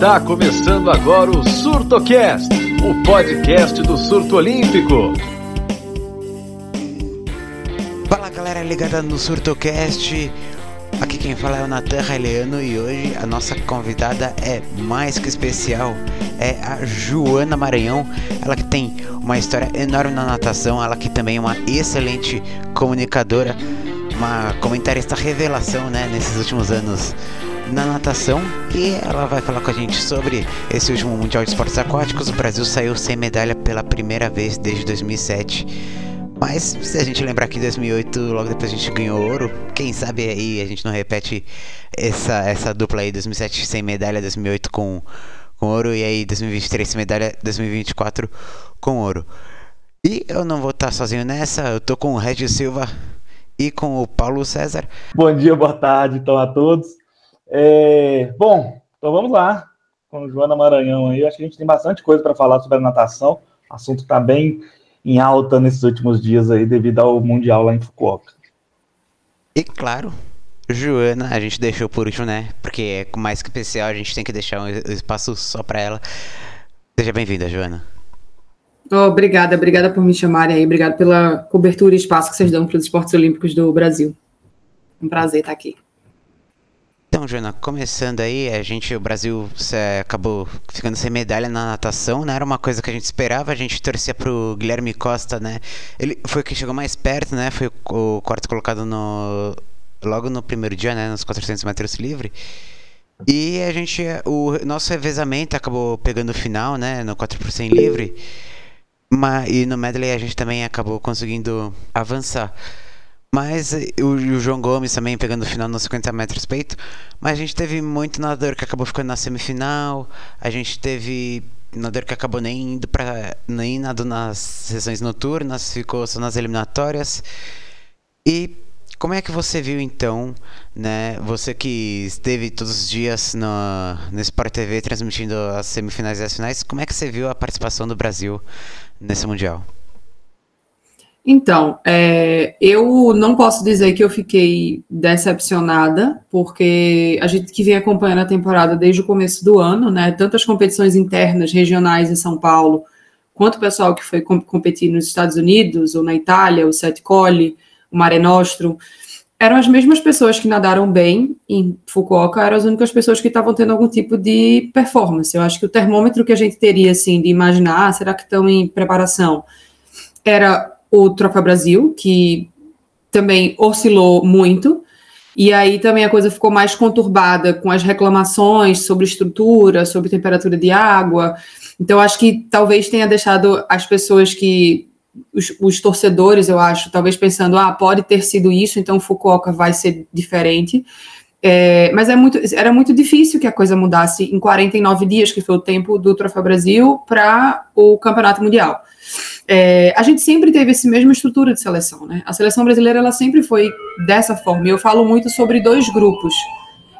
Está começando agora o SurtoCast, o podcast do surto olímpico. Fala galera ligada no SurtoCast, aqui quem fala é o Natan Raileano e hoje a nossa convidada é mais que especial, é a Joana Maranhão, ela que tem uma história enorme na natação, ela que também é uma excelente comunicadora, uma comentarista revelação né, nesses últimos anos na natação e ela vai falar com a gente sobre esse último Mundial de Esportes Aquáticos. O Brasil saiu sem medalha pela primeira vez desde 2007. Mas se a gente lembrar que em 2008, logo depois a gente ganhou ouro, quem sabe aí a gente não repete essa, essa dupla aí, 2007 sem medalha, 2008 com, com ouro e aí 2023 sem medalha, 2024 com ouro. E eu não vou estar sozinho nessa, eu tô com o Regis Silva e com o Paulo César. Bom dia, boa tarde então a todos. É, bom, então vamos lá com Joana Maranhão aí. Acho que a gente tem bastante coisa para falar sobre a natação. O assunto está bem em alta nesses últimos dias aí, devido ao Mundial lá em Fukuoka. E claro, Joana, a gente deixou por último, né? Porque é mais que especial, a gente tem que deixar um espaço só para ela. Seja bem-vinda, Joana. Oh, obrigada, obrigada por me chamarem aí, obrigada pela cobertura e espaço que vocês dão para os esportes olímpicos do Brasil. Um prazer estar aqui. Então, Joana, começando aí, a gente, o Brasil acabou ficando sem medalha na natação, né? era uma coisa que a gente esperava, a gente torcia pro Guilherme Costa, né? Ele foi o que chegou mais perto, né? Foi o, quarto colocado no logo no primeiro dia, né, nos 400 metros livre. E a gente, o nosso revezamento acabou pegando o final, né, no 4 por 100 livre. Mas, e no medley a gente também acabou conseguindo avançar. Mas o, o, João Gomes também pegando o final nos 50 metros peito. Mas a gente teve muito nadador que acabou ficando na semifinal. A gente teve nadador que acabou nem indo para nem nadando nas sessões noturnas, ficou só nas eliminatórias. E como é que você viu então, né? Você que esteve todos os dias no, no Sport TV transmitindo as semifinais e as finais, como é que você viu a participação do Brasil nesse Mundial? Então, é, eu não posso dizer que eu fiquei decepcionada, porque a gente que vem acompanhando a temporada desde o começo do ano, né, tantas competições internas, regionais em São Paulo, quanto o pessoal que foi competir nos Estados Unidos ou na Itália, o Sete Colli, o Mare Nostrum, eram as mesmas pessoas que nadaram bem em Fukuoka, eram as únicas pessoas que estavam tendo algum tipo de performance. Eu acho que o termômetro que a gente teria, assim, de imaginar, ah, será que estão em preparação, era o Troféu Brasil, que também oscilou muito, e aí também a coisa ficou mais conturbada com as reclamações sobre estrutura, sobre temperatura de água. Então, acho que talvez tenha deixado as pessoas que. Os, os, torcedores, eu acho, talvez pensando, ah, pode ter sido isso, então Fukuoka vai ser diferente. É, mas é muito, era muito difícil que a coisa mudasse em 49 dias, que foi o tempo do Troféu Brasil, para o Campeonato Mundial. É, a gente sempre teve essa mesma estrutura de seleção, né? A seleção brasileira ela sempre foi dessa forma. Eu falo muito sobre dois grupos.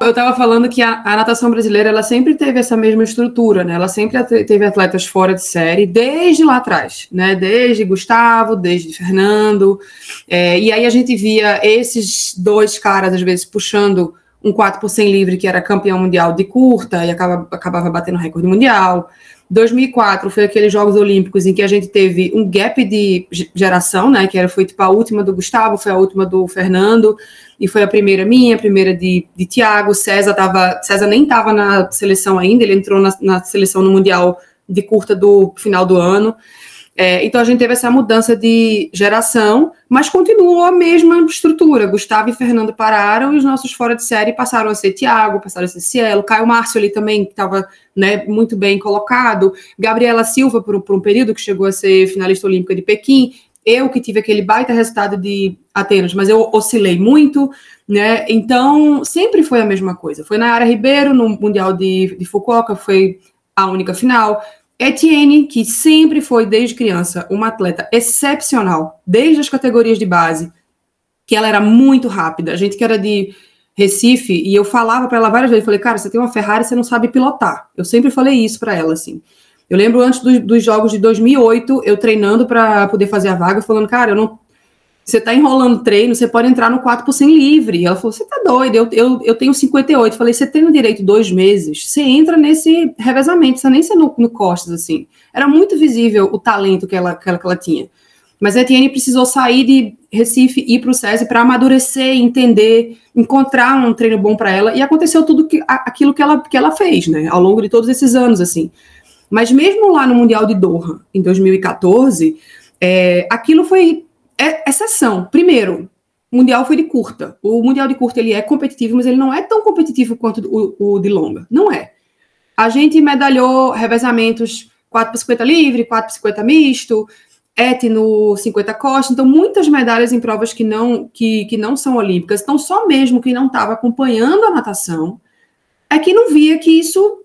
Eu estava falando que a, a, natação brasileira ela sempre teve essa mesma estrutura, né? Ela sempre teve atletas fora de série desde lá atrás, né? Desde Gustavo, desde Fernando. É, e aí a gente via esses dois caras às vezes puxando um 4 por 100 livre que era campeão mundial de curta e acaba, acabava batendo recorde mundial. 2004 foi aqueles Jogos Olímpicos em que a gente teve um gap de geração, né? Que era, foi tipo a última do Gustavo, foi a última do Fernando, e foi a primeira minha, a primeira de, de Tiago. César, tava, César nem estava na seleção ainda, ele entrou na, na seleção no Mundial de curta do final do ano. É, então a gente teve essa mudança de geração, mas continuou a mesma estrutura. Gustavo e Fernando pararam e os nossos fora de série passaram a ser Thiago, passaram a ser Cielo, Caio Márcio ali também, que estava né, muito bem colocado, Gabriela Silva por, por um período que chegou a ser finalista olímpica de Pequim, eu que tive aquele baita resultado de Atenas, mas eu oscilei muito, né? Então, sempre foi a mesma coisa. Foi na área Ribeiro, no Mundial de, de Fukuoka, foi a única final. Etienne, que sempre foi, desde criança, uma atleta excepcional, desde as categorias de base, que ela era muito rápida. A gente que era de Recife, e eu falava para ela várias vezes, falei, cara, você tem uma Ferrari, você não sabe pilotar. Eu sempre falei isso para ela, assim. Eu lembro antes do, dos jogos de 2008, eu treinando para poder fazer a vaga, falando, cara, eu não Você está enrolando treino, você pode entrar no 4 por 100 livre. Ela falou: você tá doido, eu, eu, eu tenho 58. Falei: você tem no direito dois meses, você entra nesse revezamento, você nem ser no, no costas, assim. Era muito visível o talento que ela, que ela, que ela tinha. Mas a Etienne precisou sair de Recife e ir para o SESI para amadurecer, entender, encontrar um treino bom para ela. E aconteceu tudo que, aquilo que ela, que ela fez, né? Ao longo de todos esses anos, assim. Mas mesmo lá no Mundial de Doha, em 2014, é, aquilo foi é, exceção. Primeiro, o Mundial foi de curta. O Mundial de curta ele é competitivo, mas ele não é tão competitivo quanto o, o de longa. Não é. A gente medalhou revezamentos 4 por 50 livre, 4 por 50 misto, ET no 50 costa, então muitas medalhas em provas que não que, que não são olímpicas. Então só mesmo quem não estava acompanhando a natação é que não via que isso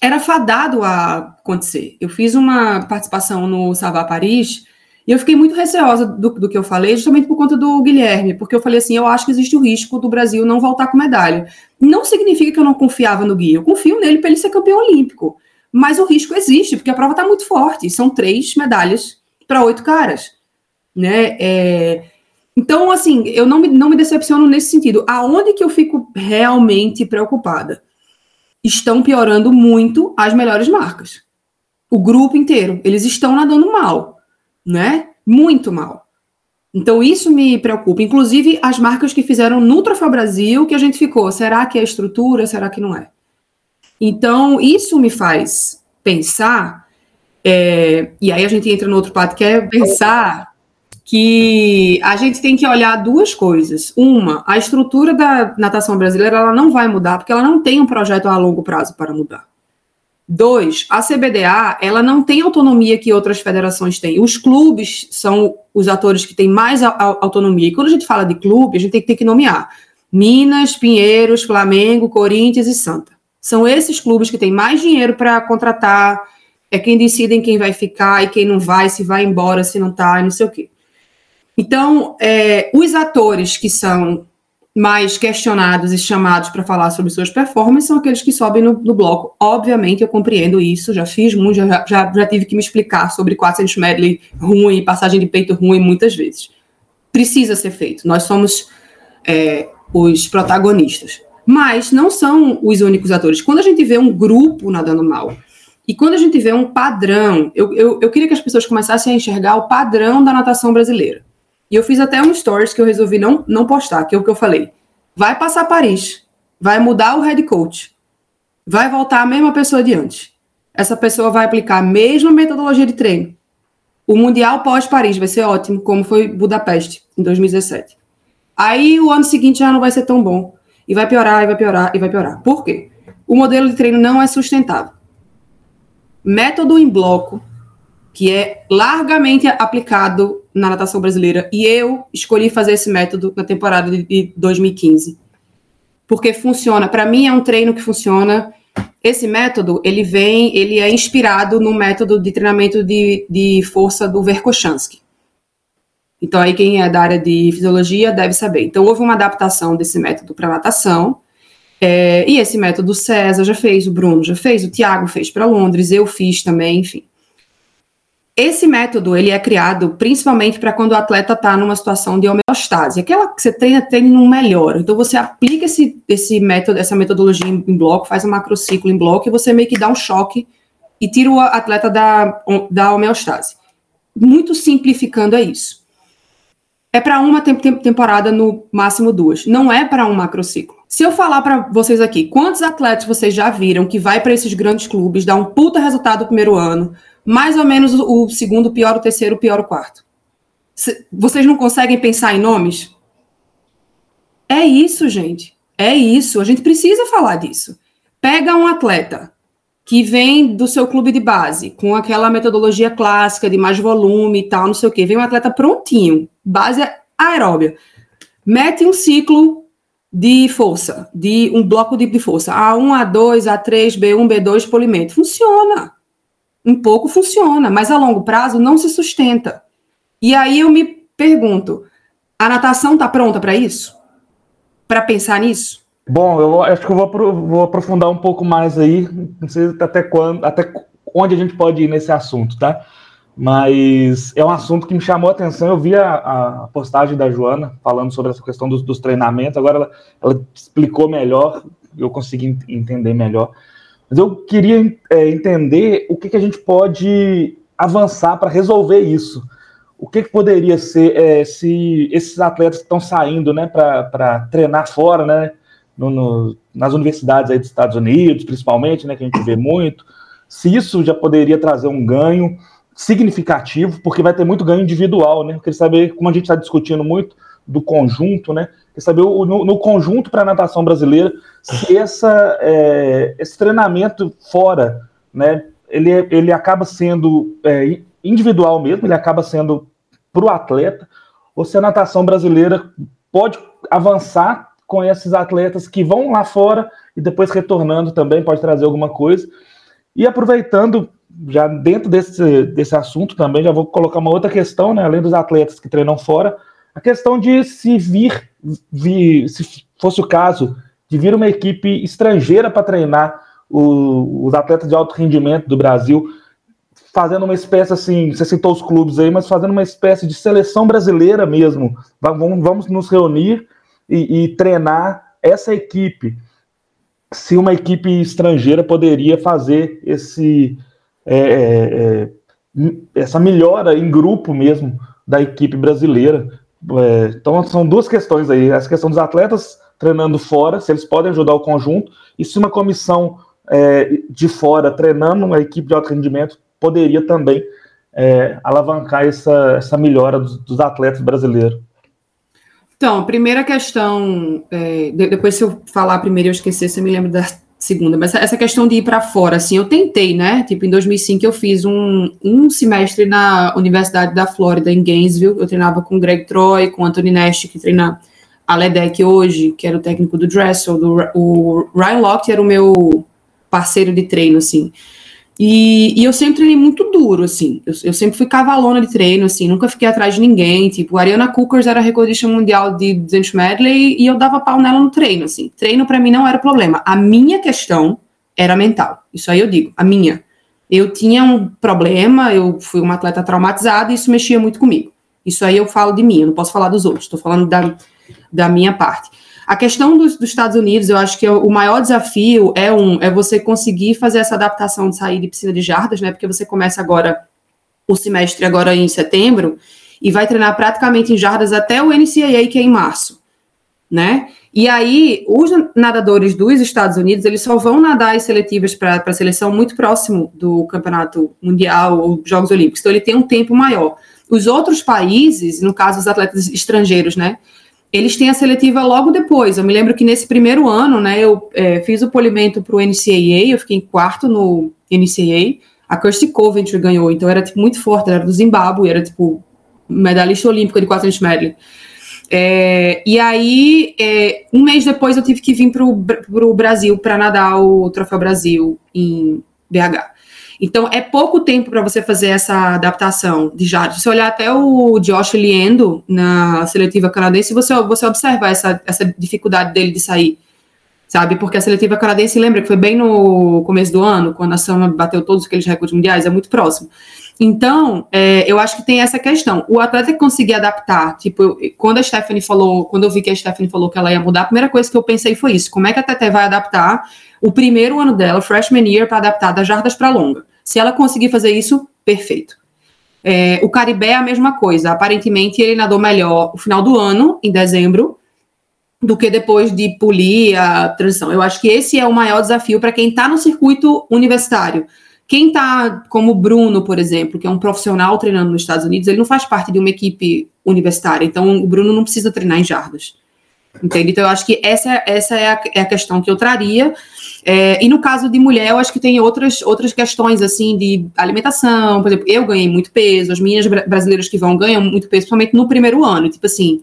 era fadado a acontecer. Eu fiz uma participação no Salvar Paris e eu fiquei muito receosa do, do, que eu falei, justamente por conta do Guilherme, porque eu falei assim: eu acho que existe o risco do Brasil não voltar com medalha. Não significa que eu não confiava no Gui, eu confio nele para ele ser campeão olímpico mas o risco existe, porque a prova está muito forte. São três medalhas para oito caras. Né? É... Então, assim, eu não me, não me decepciono nesse sentido. Aonde que eu fico realmente preocupada? Estão piorando muito as melhores marcas. O grupo inteiro. Eles estão nadando mal, né? Muito mal. Então, isso me preocupa. Inclusive, as marcas que fizeram no Troféu Brasil, que a gente ficou, será que é estrutura, será que não é? Então, isso me faz pensar, é, e aí a gente entra no outro pato, que é pensar que a gente tem que olhar duas coisas. Uma, a estrutura da natação brasileira ela não vai mudar, porque ela não tem um projeto a longo prazo para mudar. Dois, a CBDA ela não tem autonomia que outras federações têm. Os clubes são os atores que têm mais autonomia. E quando a gente fala de clube, a gente tem que nomear Minas, Pinheiros, Flamengo, Corinthians e Santa. São esses clubes que têm mais dinheiro para contratar, é quem decidem quem vai ficar e quem não vai, se vai embora, se não está, não sei o quê. Então, é, os atores que são mais questionados e chamados para falar sobre suas performances são aqueles que sobem no, no, bloco. Obviamente, eu compreendo isso, já fiz muito, já, já, já tive que me explicar sobre 400 medley ruim, passagem de peito ruim muitas vezes. Precisa ser feito. Nós somos é, os protagonistas mas não são os únicos atores. Quando a gente vê um grupo nadando mal, e quando a gente vê um padrão, eu, eu, eu, queria que as pessoas começassem a enxergar o padrão da natação brasileira. E eu fiz até um stories que eu resolvi não, não postar, que é o que eu falei. Vai passar Paris, vai mudar o head coach, vai voltar a mesma pessoa de antes. Essa pessoa vai aplicar a mesma metodologia de treino. O Mundial pós-Paris vai ser ótimo, como foi Budapeste, em 2017. Aí o ano seguinte já não vai ser tão bom e vai piorar, e vai piorar, e vai piorar. Por quê? O modelo de treino não é sustentável. Método em bloco, que é largamente aplicado na natação brasileira, e eu escolhi fazer esse método na temporada de 2015. Porque funciona, para mim é um treino que funciona. Esse método, ele vem, ele é inspirado no método de treinamento de, de força do Verkhochansky. Então, aí quem é da área de fisiologia deve saber. Então, houve uma adaptação desse método para natação, é, e esse método o César já fez, o Bruno já fez, o Tiago fez para Londres, eu fiz também, enfim. Esse método, ele é criado principalmente para quando o atleta está numa situação de homeostase, aquela que você treina, treina não melhora. Então, você aplica esse, esse método, essa metodologia em, em bloco, faz um macrociclo em bloco, e você meio que dá um choque e tira o atleta da, da homeostase. Muito simplificando é isso é para uma temporada, no máximo duas. Não é para um macrociclo. Se eu falar para vocês aqui, quantos atletas vocês já viram que vai para esses grandes clubes, dá um puta resultado no primeiro ano, mais ou menos o segundo pior, o terceiro pior, o quarto? Vocês não conseguem pensar em nomes? É isso, gente. É isso. A gente precisa falar disso. Pega um atleta que vem do seu clube de base, com aquela metodologia clássica de mais volume e tal, não sei o quê. Vem um atleta prontinho, base aeróbia. Mete um ciclo de força, de um bloco de, força. A1, A2, A3, B1, B2, polimento. Funciona. Um pouco funciona, mas a longo prazo não se sustenta. E aí eu me pergunto, a natação está pronta para isso? Para pensar nisso? Bom, eu acho que eu vou, vou, aprofundar um pouco mais aí, não sei até quando, até onde a gente pode ir nesse assunto, tá? mas é um assunto que me chamou a atenção. Eu vi a, a postagem da Joana falando sobre essa questão dos, dos treinamentos, agora ela, ela, explicou melhor, eu consegui entender melhor. Mas eu queria é, entender o que, que, a gente pode avançar para resolver isso. O que, que poderia ser é, se esses atletas que estão saindo né, para treinar fora, né, no, no, nas universidades aí dos Estados Unidos, principalmente, né, que a gente vê muito, se isso já poderia trazer um ganho significativo, porque vai ter muito ganho individual, né? Eu queria saber, como a gente está discutindo muito do conjunto, né? Queria saber o, no, no, conjunto para a natação brasileira se essa, é, esse treinamento fora, né? Ele, ele acaba sendo é, individual mesmo, ele acaba sendo para o atleta, ou se a natação brasileira pode avançar com esses atletas que vão lá fora e depois retornando também pode trazer alguma coisa. E aproveitando já dentro desse, desse assunto também, já vou colocar uma outra questão, né, além dos atletas que treinam fora, a questão de se vir, vir se fosse o caso, de vir uma equipe estrangeira para treinar o, os atletas de alto rendimento do Brasil, fazendo uma espécie assim, você citou os clubes aí, mas fazendo uma espécie de seleção brasileira mesmo. Vamos, vamos nos reunir e, e treinar essa equipe. Se uma equipe estrangeira poderia fazer esse, é, é, é, essa melhora em grupo mesmo da equipe brasileira. É, então são duas questões aí, essa questão dos atletas treinando fora, se eles podem ajudar o conjunto, e se uma comissão é, de fora treinando uma equipe de alto rendimento poderia também é, alavancar essa, essa melhora dos, dos atletas brasileiros. Então, primeira questão, é, depois se eu falar primeiro eu esquecer, você me lembra da, segunda, mas essa questão de ir para fora, assim, eu tentei, né? Tipo, em 2005 eu fiz um, um semestre na Universidade da Flórida, em Gainesville. Eu treinava com Greg Troy, com Anthony Nash, que treina a Ledec hoje, que era o técnico do Dressel, do, o Ryan Locke era o meu parceiro de treino, assim. E, e, eu sempre treinei muito duro, assim. Eu, eu, sempre fui cavalona de treino, assim. Nunca fiquei atrás de ninguém. Tipo, a Ariana Cookers era recordista mundial de 200 medley e eu dava pau nela no treino, assim. Treino para mim não era problema. A minha questão era mental. Isso aí eu digo, a minha. Eu tinha um problema, eu fui uma atleta traumatizada e isso mexia muito comigo. Isso aí eu falo de mim, eu não posso falar dos outros. Estou falando da, da minha parte. A questão dos, dos, Estados Unidos, eu acho que é o maior desafio é um é você conseguir fazer essa adaptação de sair de piscina de jardas, né? Porque você começa agora o semestre agora em setembro e vai treinar praticamente em jardas até o NCAA que é em março, né? E aí os nadadores dos Estados Unidos eles só vão nadar as seletivas para a seleção muito próximo do campeonato mundial ou Jogos Olímpicos, então ele tem um tempo maior. Os outros países, no caso os atletas estrangeiros, né? Eles têm a seletiva logo depois. Eu me lembro que nesse primeiro ano, né, eu é, fiz o polimento para o NCAA, eu fiquei em quarto no NCAA. A Kirsty Coventry ganhou, então era tipo, muito forte, era do Zimbábue, era tipo medalhista olímpica de 400 medley. É, e aí, é, um mês depois, eu tive que vir para o Brasil para nadar o Troféu Brasil em BH. Então, é pouco tempo para você fazer essa adaptação de jardas. Se você olhar até o Josh Liendo na seletiva canadense, você, você observa essa, essa dificuldade dele de sair, sabe? Porque a seletiva canadense, lembra que foi bem no começo do ano, quando a Sama bateu todos aqueles recordes mundiais, é muito próximo. Então, é, eu acho que tem essa questão. O atleta conseguir adaptar, tipo, eu, quando a Stephanie falou, quando eu vi que a Stephanie falou que ela ia mudar, a primeira coisa que eu pensei foi isso: como é que a Tete vai adaptar o primeiro ano dela, freshman year, para adaptar das jardas para longa? Se ela conseguir fazer isso, perfeito. É, o Caribé é a mesma coisa. Aparentemente, ele nadou melhor no final do ano, em dezembro, do que depois de polir a transição. Eu acho que esse é o maior desafio para quem está no circuito universitário. Quem está, como Bruno, por exemplo, que é um profissional treinando nos Estados Unidos, ele não faz parte de uma equipe universitária. Então, o Bruno não precisa treinar em jardas. Entende? Então, eu acho que essa, essa é, a, é a questão que eu traria. É, e no caso de mulher, eu acho que tem outras, outras questões, assim, de alimentação. Por exemplo, eu ganhei muito peso, as minhas brasileiras que vão ganham muito peso, principalmente no primeiro ano. Tipo assim,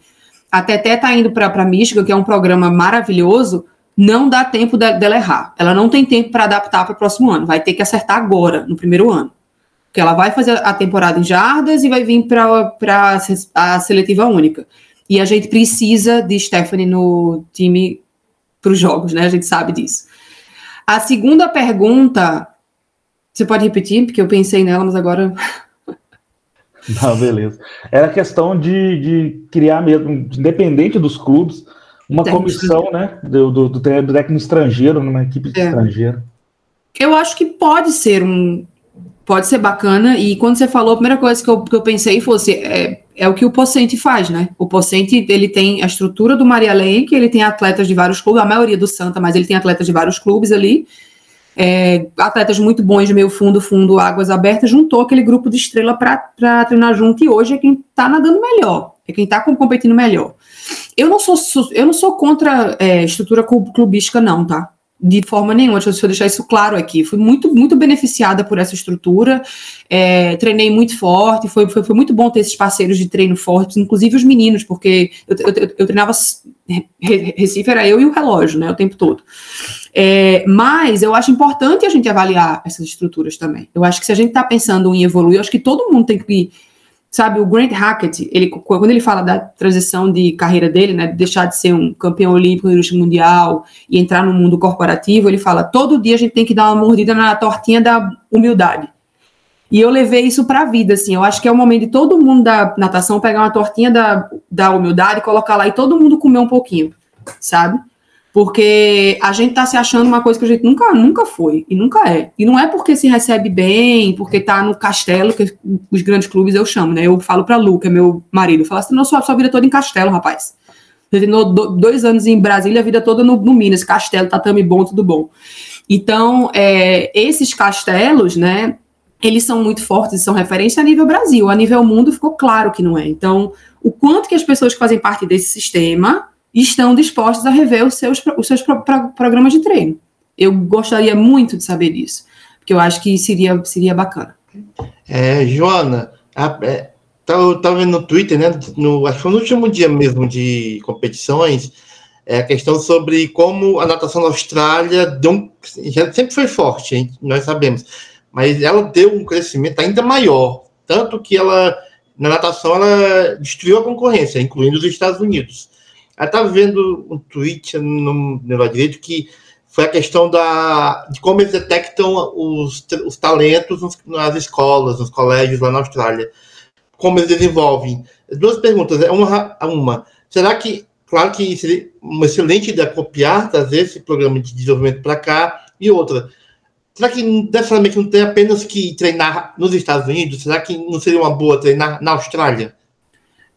a Teté tá indo para Michigan, que é um programa maravilhoso, não dá tempo de, dela errar. Ela não tem tempo para adaptar para o próximo ano. Vai ter que acertar agora, no primeiro ano. Porque ela vai fazer a temporada em jardas e vai vir para a seletiva única. E a gente precisa de Stephanie no time para os jogos, né? A gente sabe disso. A segunda pergunta, você pode repetir, porque eu pensei nela, mas agora. Não, beleza. Era questão de, de criar mesmo, independente dos clubes, uma comissão, né, do, do, do, técnico estrangeiro, numa equipe é. estrangeira. Eu acho que pode ser um, pode ser bacana. E quando você falou, a primeira coisa que eu, que eu pensei fosse é, é o que o Pocente faz, né? O Pocente ele tem a estrutura do Maria Lenk, ele tem atletas de vários clubes, a maioria do Santa, mas ele tem atletas de vários clubes ali. É, atletas muito bons de meio fundo, fundo, águas abertas, juntou aquele grupo de estrela para treinar junto e hoje é quem está nadando melhor, é quem está competindo melhor. Eu não sou, eu não sou contra é, estrutura clubística, não, tá? De forma nenhuma, deixa eu deixar isso claro aqui. Fui muito, muito beneficiada por essa estrutura, é, treinei muito forte, foi, foi, foi, muito bom ter esses parceiros de treino fortes, inclusive os meninos, porque eu, eu, eu treinava, Recife era eu e o relógio, né, o tempo todo. É, mas eu acho importante a gente avaliar essas estruturas também. Eu acho que se a gente está pensando em evoluir, eu acho que todo mundo tem que Sabe, o Grant Hackett, ele, quando ele fala da transição de carreira dele, né, de deixar de ser um campeão olímpico no mundial e entrar no mundo corporativo, ele fala: todo dia a gente tem que dar uma mordida na tortinha da humildade. E eu levei isso para a vida, assim. Eu acho que é o momento de todo mundo da natação pegar uma tortinha da, da humildade, colocar lá e todo mundo comer um pouquinho, sabe? Porque a gente está se achando uma coisa que a gente nunca, nunca foi e nunca é. E não é porque se recebe bem, porque está no castelo, que os grandes clubes eu chamo, né? Eu falo para Lu, que é meu marido, eu falo assim, não, sua, sua vida toda em castelo, rapaz. Você treinou dois anos em Brasília, a vida toda no, no Minas, castelo, tatame bom, tudo bom. Então, é, esses castelos, né, eles são muito fortes são referência a nível Brasil. A nível mundo ficou claro que não é. Então, o quanto que as pessoas que fazem parte desse sistema estão dispostos a rever os seus, os seus pro, pro, programas de treino. Eu gostaria muito de saber disso, porque eu acho que seria, seria bacana. É, Joana, estava é, tá vendo no Twitter, né? No, acho que no último dia mesmo de competições, é a questão sobre como a natação na Austrália deu já sempre foi forte, hein? nós sabemos, mas ela deu um crescimento ainda maior, tanto que ela na natação ela destruiu a concorrência, incluindo os Estados Unidos. Eu estava vendo um tweet no meu direito que foi a questão da, de como eles detectam os, os talentos nas escolas, nos colégios lá na Austrália. Como eles desenvolvem. Duas perguntas. É uma, uma. Será que, claro que seria uma excelente ideia copiar, trazer esse programa de desenvolvimento para cá? E outra, será que necessariamente não tem apenas que treinar nos Estados Unidos? Será que não seria uma boa treinar na Austrália?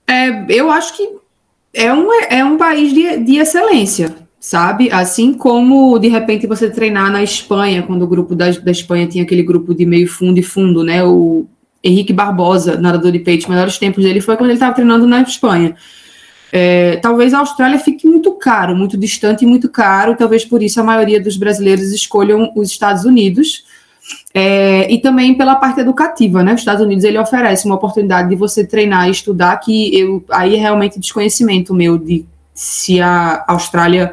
É, eu acho que é um, é um país de, de excelência, sabe? Assim como, de repente, você treinar na Espanha, quando o grupo da, da Espanha tinha aquele grupo de meio fundo e fundo, né? O Henrique Barbosa, nadador de peito, os melhores tempos dele foi quando ele estava treinando na Espanha. É, talvez a Austrália fique muito caro, muito distante e muito caro, talvez por isso a maioria dos brasileiros escolham os Estados Unidos, é, e também pela parte educativa, né? Os Estados Unidos ele oferece uma oportunidade de você treinar e estudar que eu aí é realmente desconhecimento meu de se a Austrália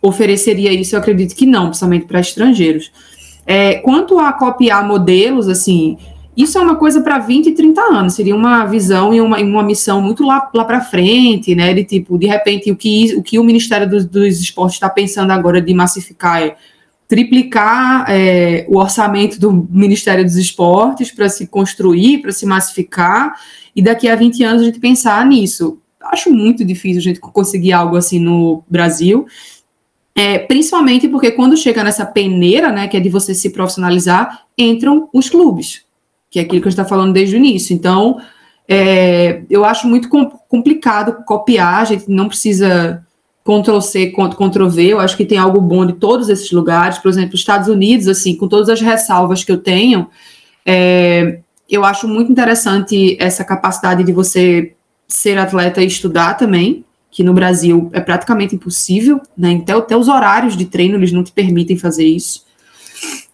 ofereceria isso, eu acredito que não, principalmente para estrangeiros. É, quanto a copiar modelos, assim, isso é uma coisa para 20 e 30 anos, seria uma visão e uma, uma missão muito lá, lá para frente, né? De tipo, de repente, o que o, que o Ministério dos, dos Esportes está pensando agora de massificar é triplicar é, o orçamento do Ministério dos Esportes para se construir, para se massificar, e daqui a 20 anos a gente pensar nisso. Acho muito difícil a gente conseguir algo assim no Brasil, é, principalmente porque quando chega nessa peneira, né, que é de você se profissionalizar, entram os clubes, que é aquilo que a gente está falando desde o início. Então, é, eu acho muito complicado copiar, a gente não precisa Ctrl C, Ctrl V, eu acho que tem algo bom de todos esses lugares, por exemplo, Estados Unidos, assim, com todas as ressalvas que eu tenho, é, eu acho muito interessante essa capacidade de você ser atleta e estudar também, que no Brasil é praticamente impossível, né? Até, até os horários de treino eles não te permitem fazer isso.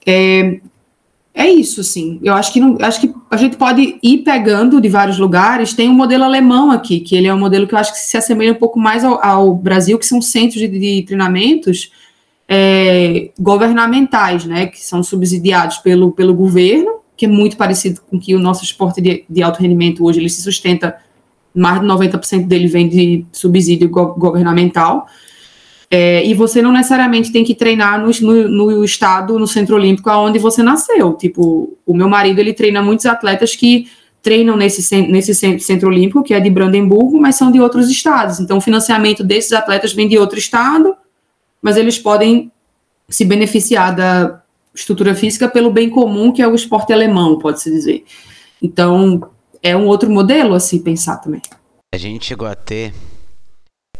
É, é isso, sim. Eu acho que não, acho que a gente pode ir pegando de vários lugares. Tem um modelo alemão aqui, que ele é um modelo que eu acho que se assemelha um pouco mais ao, ao Brasil, que são centros de, de treinamentos é, governamentais, né, que são subsidiados pelo, pelo governo, que é muito parecido com que o nosso esporte de, de alto rendimento hoje ele se sustenta, mais de 90% dele vem de subsídio go governamental. É, e você não necessariamente tem que treinar no, no, no, estado, no centro olímpico, aonde você nasceu. Tipo, o meu marido, ele treina muitos atletas que treinam nesse, nesse centro olímpico, que é de Brandemburgo, mas são de outros estados. Então, o financiamento desses atletas vem de outro estado, mas eles podem se beneficiar da estrutura física pelo bem comum, que é o esporte alemão, pode-se dizer. Então, é um outro modelo, assim, pensar também. A gente chegou a ter,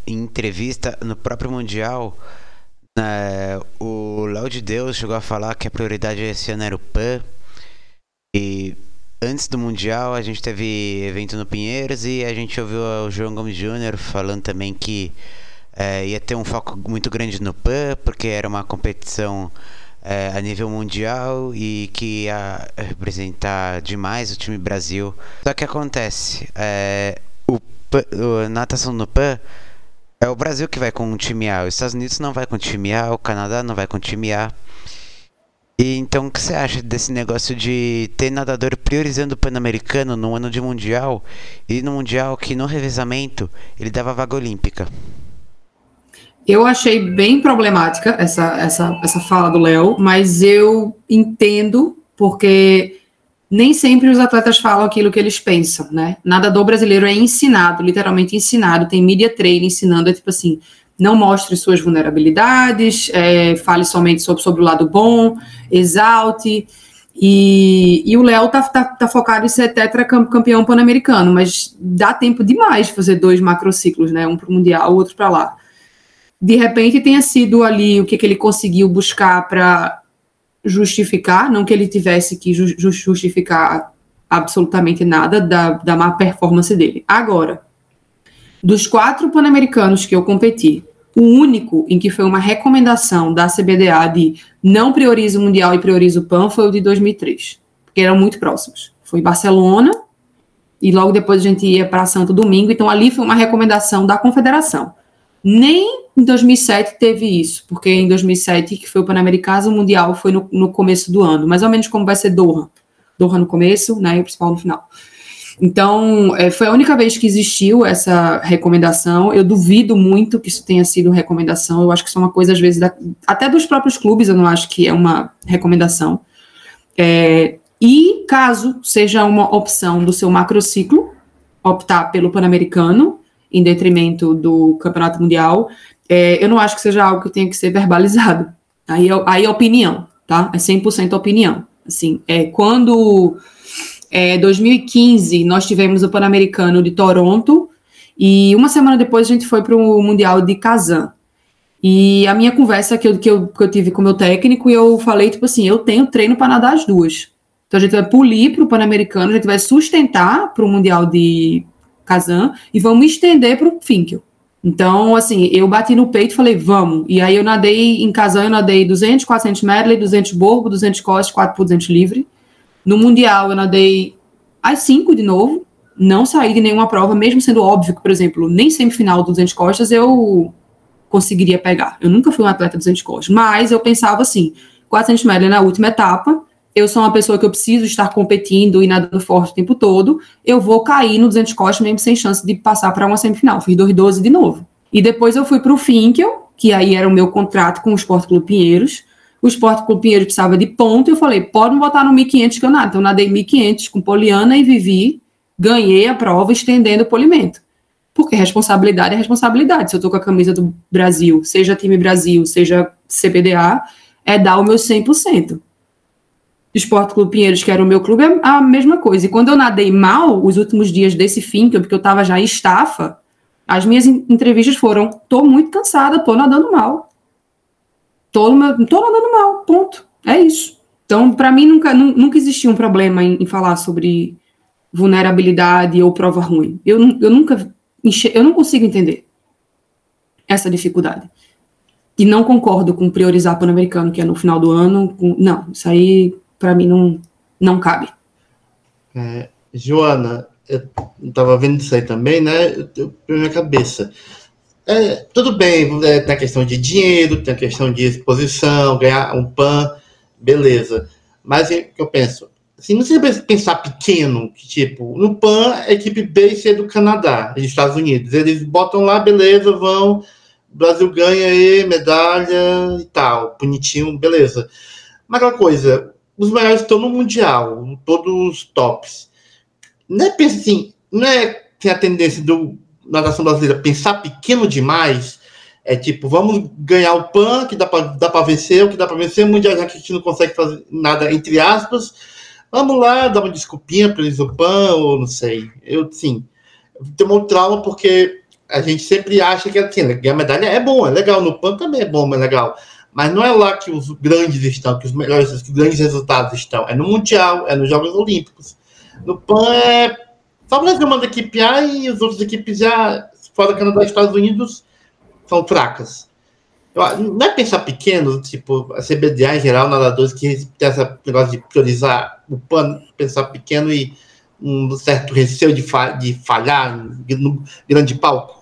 em entrevista no próprio Mundial, né, o Léo de Deus chegou a falar que a prioridade esse ano era o PAN. E antes do Mundial, a gente teve evento no Pinheiros e a gente ouviu o João Gomes Júnior falando também que é, ia ter um foco muito grande no PAN, porque era uma competição é, a nível mundial e que ia representar demais o time Brasil. Só que acontece, é, o, o natação no PAN é o Brasil que vai com o time A, os Estados Unidos não vai com time A, o Canadá não vai com time A. E então o que você acha desse negócio de ter nadador priorizando o Pan-Americano no ano de Mundial e no Mundial que no revezamento ele dava vaga olímpica? Eu achei bem problemática essa, essa, essa fala do Léo, mas eu entendo, porque nem sempre os atletas falam aquilo que eles pensam, né? Nadador brasileiro é ensinado, literalmente ensinado, tem media training ensinando, é tipo assim, não mostre suas vulnerabilidades, é, fale somente sobre, sobre o lado bom, exalte. E, e o Léo tá, tá, tá, focado em ser tetracampeão pan-americano, mas dá tempo demais de fazer dois macrociclos, né? Um para o Mundial, outro para lá de repente tenha sido ali o que, que ele conseguiu buscar para justificar, não que ele tivesse que ju justificar absolutamente nada da, da má performance dele. Agora, dos quatro pan-americanos que eu competi, o único em que foi uma recomendação da CBDA de não prioriza o Mundial e prioriza o PAN foi o de 2003, porque eram muito próximos. Foi Barcelona e logo depois a gente ia para Santo Domingo, então ali foi uma recomendação da confederação. Nem em 2007 teve isso, porque em 2007, que foi o Pan-Americano, o Mundial foi no, no, começo do ano, mais ou menos como vai ser Doha. Doha no começo, né, e o principal no final. Então, é, foi a única vez que existiu essa recomendação. Eu duvido muito que isso tenha sido recomendação. Eu acho que isso é uma coisa, às vezes, da, até dos próprios clubes, eu não acho que é uma recomendação. É, e caso seja uma opção do seu macrociclo, optar pelo Pan-Americano, em detrimento do Campeonato Mundial, é, eu não acho que seja algo que tenha que ser verbalizado. Aí, é, aí é opinião, tá? É 100% opinião. Assim, é, quando é, 2015 nós tivemos o Pan-Americano de Toronto e uma semana depois a gente foi para o Mundial de Kazan. E a minha conversa que eu, que, eu, que eu tive com o meu técnico, eu falei, tipo assim, eu tenho treino para nadar as duas. Então a gente vai polir para o Pan-Americano, a gente vai sustentar para o Mundial de Kazan e vamos estender para o Finkel. Então, assim, eu bati no peito e falei, vamos. E aí eu nadei em Kazan, eu nadei 200, 400 medley, 200 borbo, 200 costas, 4 por 200 livre. No Mundial eu nadei às 5 de novo, não saí de nenhuma prova, mesmo sendo óbvio que, por exemplo, nem semifinal do 200 costas eu conseguiria pegar. Eu nunca fui um atleta 200 costas, mas eu pensava assim, 400 medley na última etapa, eu sou uma pessoa que eu preciso estar competindo e nadando forte o tempo todo, eu vou cair no 200 costas mesmo sem chance de passar para uma semifinal. Fiz 2,12 de novo. E depois eu fui para o Finkel, que aí era o meu contrato com o Esporte Clube Pinheiros. O Esporte Clube Pinheiros precisava de ponto, eu falei, pode me botar no 1.500 que eu nado. Então eu nadei 1.500 com Poliana e Vivi, ganhei a prova estendendo o polimento. Porque responsabilidade é responsabilidade. Se eu estou com a camisa do Brasil, seja time Brasil, seja CBDA, é dar o meu 100%. Esporte Clube Pinheiros, que era o meu clube, é a mesma coisa. E quando eu nadei mal, os últimos dias desse fim, porque eu estava já em estafa, as minhas entrevistas foram: tô muito cansada, tô nadando mal. Tô, tô nadando mal, ponto. É isso. Então, para mim, nunca, nunca existiu um problema em, em, falar sobre vulnerabilidade ou prova ruim. Eu, eu nunca. Eu não consigo entender essa dificuldade. E não concordo com priorizar Pan-Americano, que é no final do ano. Com, não, isso aí para mim não, não cabe. É, Joana, eu estava vendo isso aí também, né? Eu, na minha cabeça. É, tudo bem, é, tem a questão de dinheiro, tem a questão de exposição, ganhar um PAN, beleza. Mas o que eu penso? Assim, não precisa pensar pequeno, que tipo, no PAN, a equipe B e C do Canadá, dos Estados Unidos. Eles botam lá, beleza, vão, Brasil ganha aí, medalha e tal, bonitinho, beleza. Mas aquela coisa, os melhores estão no Mundial, todos os tops. não é assim, não é tem a tendência do natação brasileira pensar pequeno demais, é tipo, vamos ganhar o PAN, que dá para dá para vencer, o que dá para vencer, o Mundial já que a gente não consegue fazer nada, entre aspas, vamos lá, dar uma desculpinha para eles o PAN, ou não sei. Eu, sim, tenho um trauma porque a gente sempre acha que assim, ganhar medalha é bom, é legal, no PAN também é bom, é legal. Mas não é lá que os grandes estão, que os melhores, os grandes resultados estão. É no Mundial, é nos Jogos Olímpicos. No PAN é só o Brasil manda equipe A e as outras equipes já, fora Canadá e Estados Unidos, são fracas. Não é pensar pequeno, tipo, a CBDA em geral, nadadores que tem essa negócio de priorizar o pano, pensar pequeno e um certo receio de, fa de falhar no grande palco?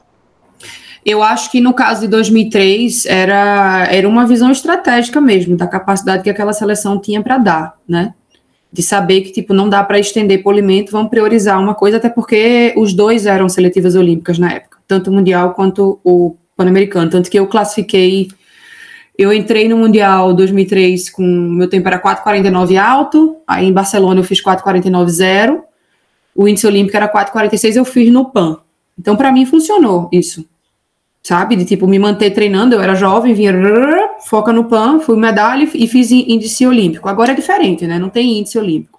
Eu acho que no caso de 2003 era, era uma visão estratégica mesmo, da capacidade que aquela seleção tinha para dar, né? de saber que tipo não dá para estender polimento, vamos priorizar uma coisa, até porque os dois eram seletivas olímpicas na época, tanto o mundial quanto o pan-americano, tanto que eu classifiquei eu entrei no mundial 2003 com meu tempo era 4:49 alto, aí em Barcelona eu fiz 4:49 O índice olímpico era 4:46, eu fiz no pan. Então para mim funcionou isso sabe? De tipo, me manter treinando, eu era jovem, vinha, foca no PAN, fui medalha e fiz índice olímpico. Agora é diferente, né? Não tem índice olímpico.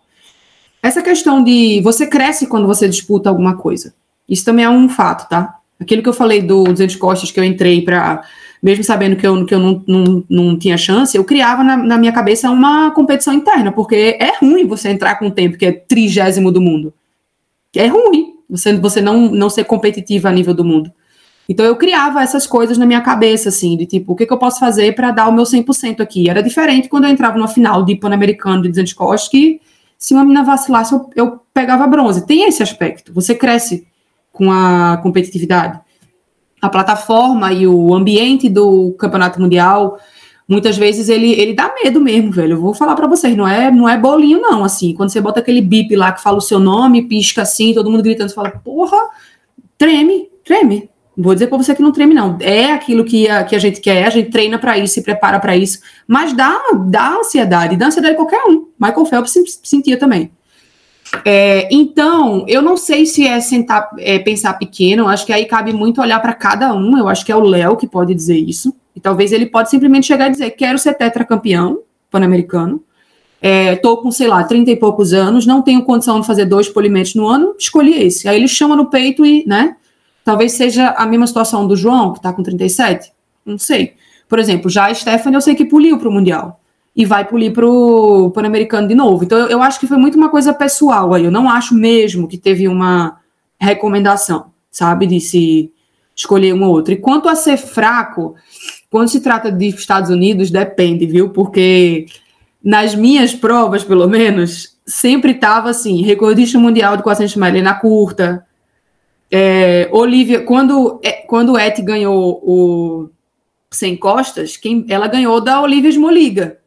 Essa questão de você cresce quando você disputa alguma coisa. Isso também é um fato, tá? Aquilo que eu falei do 200 costas que eu entrei para mesmo sabendo que eu, que eu não, não, não tinha chance, eu criava na, na, minha cabeça uma competição interna, porque é ruim você entrar com um tempo que é trigésimo do mundo. É ruim você, você não, não ser competitiva a nível do mundo. Então eu criava essas coisas na minha cabeça, assim, de tipo, o que, que eu posso fazer para dar o meu 100% aqui? Era diferente quando eu entrava numa final de Pan-Americano de 200 costas, que se uma menina vacilasse, eu, eu pegava bronze. Tem esse aspecto, você cresce com a competitividade. A plataforma e o ambiente do campeonato mundial, muitas vezes ele, ele dá medo mesmo, velho. Eu vou falar para vocês, não é, não é bolinho não, assim. Quando você bota aquele bip lá que fala o seu nome, pisca assim, todo mundo gritando, você fala, porra, treme, treme, vou dizer para você que não treme, não. É aquilo que a, que a gente quer, a gente treina para isso, se prepara para isso, mas dá, dá ansiedade, dá ansiedade qualquer um. Michael Phelps sentia também. É, então, eu não sei se é sentar, é, pensar pequeno, acho que aí cabe muito olhar para cada um. Eu acho que é o Léo que pode dizer isso. E talvez ele pode simplesmente chegar e dizer: quero ser tetracampeão pan-americano. Estou é, com, sei lá, 30 e poucos anos, não tenho condição de fazer dois polimentos no ano, escolhi esse. Aí ele chama no peito e, né? Talvez seja a mesma situação do João, que está com 37. Não sei. Por exemplo, já a Stephanie eu sei que puliu para o Mundial. E vai polir para o Pan-Americano de novo. Então, eu, eu acho que foi muito uma coisa pessoal aí. Eu não acho mesmo que teve uma recomendação, sabe, de se escolher um ou outro. E quanto a ser fraco, quando se trata de Estados Unidos, depende, viu? Porque nas minhas provas, pelo menos, sempre estava assim, recordista mundial de 400 metros na curta, é, Olivia, quando, é, quando Et ganhou o Sem Costas, quem, ela ganhou da Olivia Smoliga,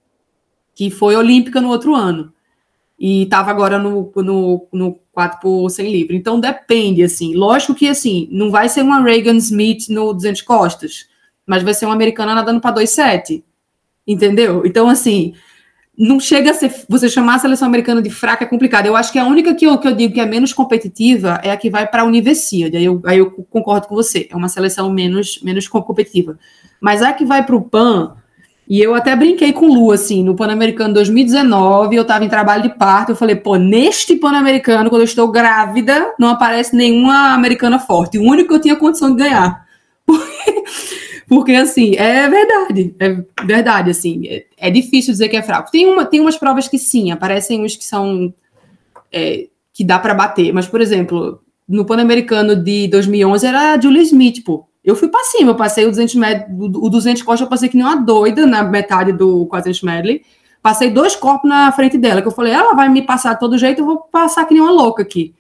que foi olímpica no outro ano. E estava agora no, no, no 4 por 100 livre. Então depende, assim. Lógico que, assim, não vai ser uma Reagan Smith no 200 costas, mas vai ser uma americana nadando para 2,7. Entendeu? Então, assim, não chega a ser. Você chamar a seleção americana de fraca é complicado. Eu acho que a única que eu, que eu digo que é menos competitiva é a que vai para a Universidade. Aí eu, aí eu concordo com você. É uma seleção menos, menos competitiva. Mas a que vai para o PAN. E eu até brinquei com o Lu, assim, no Pan-Americano 2019, eu estava em trabalho de parto, eu falei, pô, neste Pan-Americano, quando eu estou grávida, não aparece nenhuma americana forte. O único que eu tinha condição de ganhar. Porque, assim, é verdade. É verdade, assim. É, é, difícil dizer que é fraco. Tem, uma, tem umas provas que sim, aparecem uns que são. É, que dá para bater. Mas, por exemplo, no Pan-Americano de 2011 era a Julie Smith, pô. Eu fui para cima, eu passei o 200 metros, o 200 costas, eu passei que nem uma doida na metade do 400 medley. Passei dois corpos na frente dela, que eu falei, ela vai me passar de todo jeito, eu vou passar que nem uma louca aqui.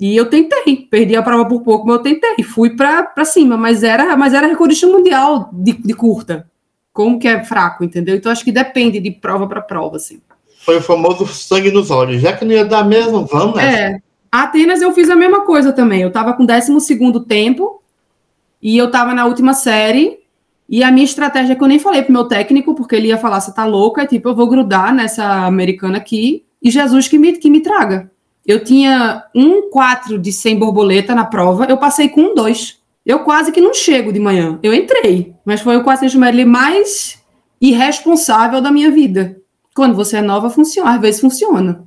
E eu tentei, perdi a prova por pouco, mas eu tentei, fui para cima, mas era, mas era recordista mundial de, de curta. Como que é fraco, entendeu? Então acho que depende de prova para prova, assim. Foi o famoso sangue nos olhos. Já que não ia dar mesmo, vamos nessa. É. Atenas eu fiz a mesma coisa também. Eu tava com 12 tempo e eu tava na última série. E a minha estratégia que eu nem falei pro meu técnico, porque ele ia falar: você tá louca? É tipo, eu vou grudar nessa americana aqui e Jesus que me, que me traga Eu tinha um 4 de 100 borboleta na prova, eu passei com um 2. Eu quase que não chego de manhã. Eu entrei, mas foi o 400 metros mais irresponsável da minha vida. Quando você é nova, funciona. Às vezes funciona.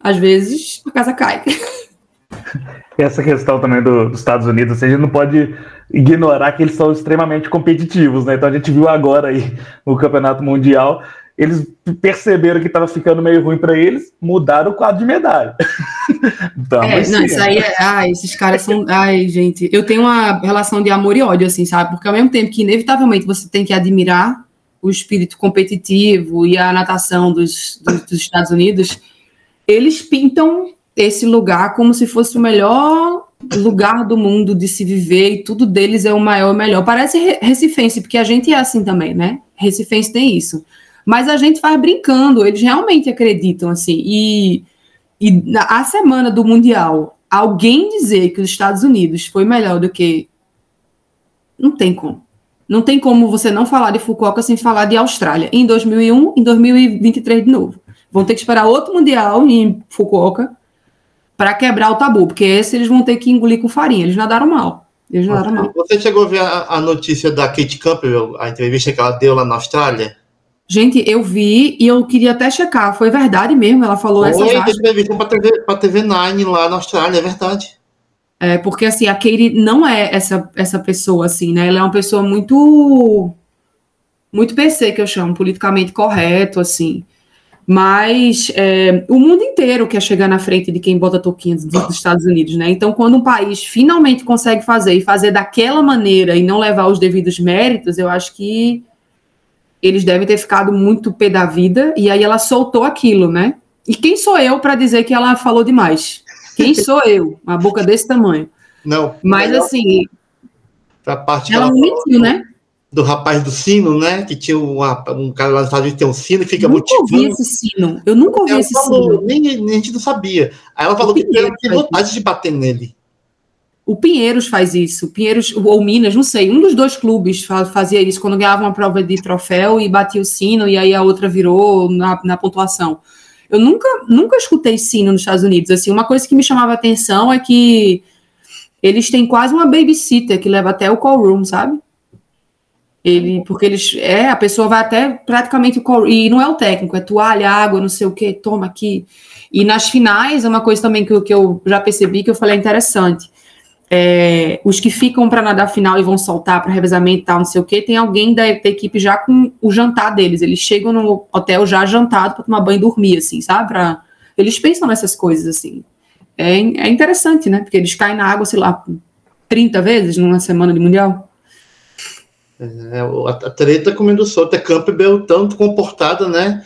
Às vezes a casa cai. Essa questão também do, dos Estados Unidos, a gente não pode ignorar que eles são extremamente competitivos, né? Então a gente viu agora aí no Campeonato Mundial, eles perceberam que estava ficando meio ruim para eles, mudaram o quadro de medalha. então, é, não, isso aí é, ai, esses caras são, ai, gente, eu tenho uma relação de amor e ódio assim, sabe? Porque ao mesmo tempo que inevitavelmente você tem que admirar o espírito competitivo e a natação dos, dos, dos Estados Unidos, eles pintam esse lugar como se fosse o melhor lugar do mundo de se viver e tudo deles é o maior e melhor. Parece recifense, porque a gente é assim também, né? Recifense tem isso. Mas a gente faz brincando, eles realmente acreditam assim. E, e na a semana do Mundial, alguém dizer que os Estados Unidos foi melhor do que. Não tem como. Não tem como você não falar de Fukuoka sem falar de Austrália. Em 2001, em 2023 de novo. Vão ter que esperar outro Mundial em Fukuoka para quebrar o tabu, porque esse eles vão ter que engolir com farinha. Eles nadaram mal. Eles nadaram mal. Você chegou a ver a, a notícia da Kate Campbell, a entrevista que ela deu lá na Austrália? Gente, eu vi e eu queria até checar. Foi verdade mesmo? Ela falou essa Foi, entrevista para TV, pra TV Nine lá na Austrália, é verdade. É, porque assim, a Katie não é essa, essa pessoa, assim, né? Ela é uma pessoa muito. Muito PC, que eu chamo, politicamente correto, assim. Mas é, o mundo inteiro quer chegar na frente de quem bota toquinha dos, dos Estados Unidos, né? Então, quando um país finalmente consegue fazer e fazer daquela maneira e não levar os devidos méritos, eu acho que eles devem ter ficado muito pé da vida. E aí ela soltou aquilo, né? E quem sou eu para dizer que ela falou demais? Quem sou eu? Uma boca desse tamanho. Não. Mas assim. A parte ela mentiu, né? do rapaz do sino, né? Que tinha uma, um cara lá nos Estados Unidos tem um sino e fica nunca motivando. Nunca ouvi esse sino. Eu nunca ouvi ela esse falou, sino. Nem, nem a gente não sabia. Aí ela falou o que tinha vontade de bater nele. O Pinheiros faz isso. O Pinheiros ou Minas, não sei. Um dos dois clubes fazia isso quando ganhava uma prova de troféu e batia o sino e aí a outra virou na, na pontuação. Eu nunca, nunca escutei sino nos Estados Unidos. Assim, uma coisa que me chamava atenção é que eles têm quase uma babysitter que leva até o call room, sabe? Ele, porque eles, é, a pessoa vai até praticamente, e não é o técnico, é toalha, água, não sei o que, toma aqui. E nas finais, é uma coisa também que que eu já percebi que eu falei interessante. É, os que ficam para nadar final e vão soltar para revezamento e tal, não sei o que, tem alguém da, da, equipe já com o jantar deles. Eles chegam no hotel já jantado para tomar banho e dormir, assim, sabe? Pra, eles pensam nessas coisas, assim. É, é interessante, né? Porque eles caem na água, sei lá, 30 vezes numa semana de mundial. É, a treta comendo solta, é Campbell tanto comportada, né?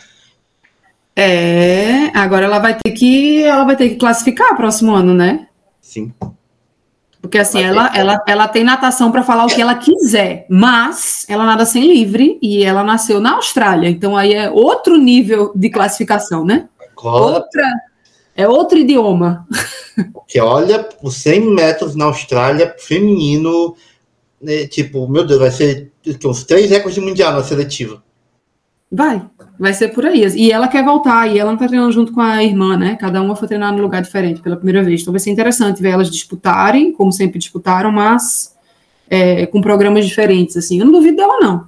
É, agora ela vai ter que ela vai ter que classificar próximo ano, né? Sim. Porque assim, ela, ela, ela tem natação para falar o que ela quiser, mas ela nada sem livre e ela nasceu na Austrália, então aí é outro nível de classificação, né? Agora, Outra, é outro idioma. Que olha, os 100 metros na Austrália, feminino, né, tipo, meu Deus, vai ser uns três recordes de mundial na seletiva. Vai, vai ser por aí. E ela quer voltar, e ela não tá treinando junto com a irmã, né? Cada uma foi treinar num lugar diferente pela primeira vez. Então vai ser interessante ver elas disputarem, como sempre disputaram, mas é, com programas diferentes, assim. Eu não duvido dela, não.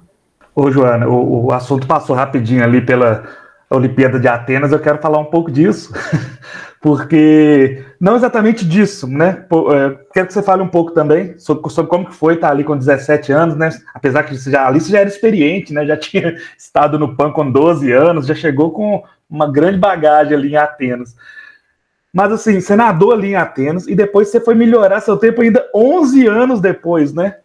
Ô, Joana, o, o assunto passou rapidinho ali pela Olimpíada de Atenas, eu quero falar um pouco disso. porque não exatamente disso, né? É, quero que você fale um pouco também sobre, sobre como que foi estar ali com 17 anos, né? Apesar que você já, ali você já era experiente, né? Já tinha estado no PAN com 12 anos, já chegou com uma grande bagagem ali em Atenas. Mas assim, você nadou ali em Atenas e depois você foi melhorar seu tempo ainda 11 anos depois, né?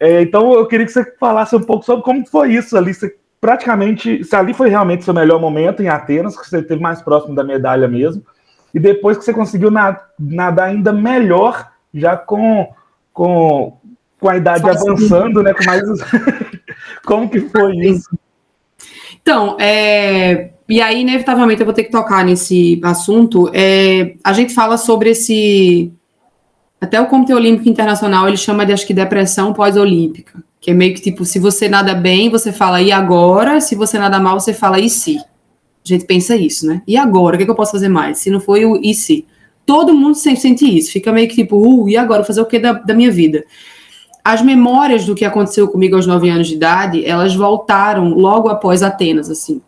É, então eu queria que você falasse um pouco sobre como foi isso ali. Você praticamente, se ali foi realmente seu melhor momento em Atenas, que você esteve mais próximo da medalha mesmo e depois que você conseguiu nadar ainda melhor, já com, com, com a idade Faz avançando, né? Com mais... Como que foi isso? Então, é, e aí, inevitavelmente, eu vou ter que tocar nesse assunto. É, a gente fala sobre esse. Até o Comitê Olímpico Internacional ele chama de acho que depressão pós-olímpica. Que é meio que tipo, se você nada bem, você fala e agora, se você nada mal, você fala e se. A gente pensa isso, né? E agora? O que, é que eu posso fazer mais? Se não foi o e se? Todo mundo sempre sente isso. Fica meio que tipo, uh, e agora? Fazer o que da, da minha vida? As memórias do que aconteceu comigo aos nove anos de idade, elas voltaram logo após Atenas, assim.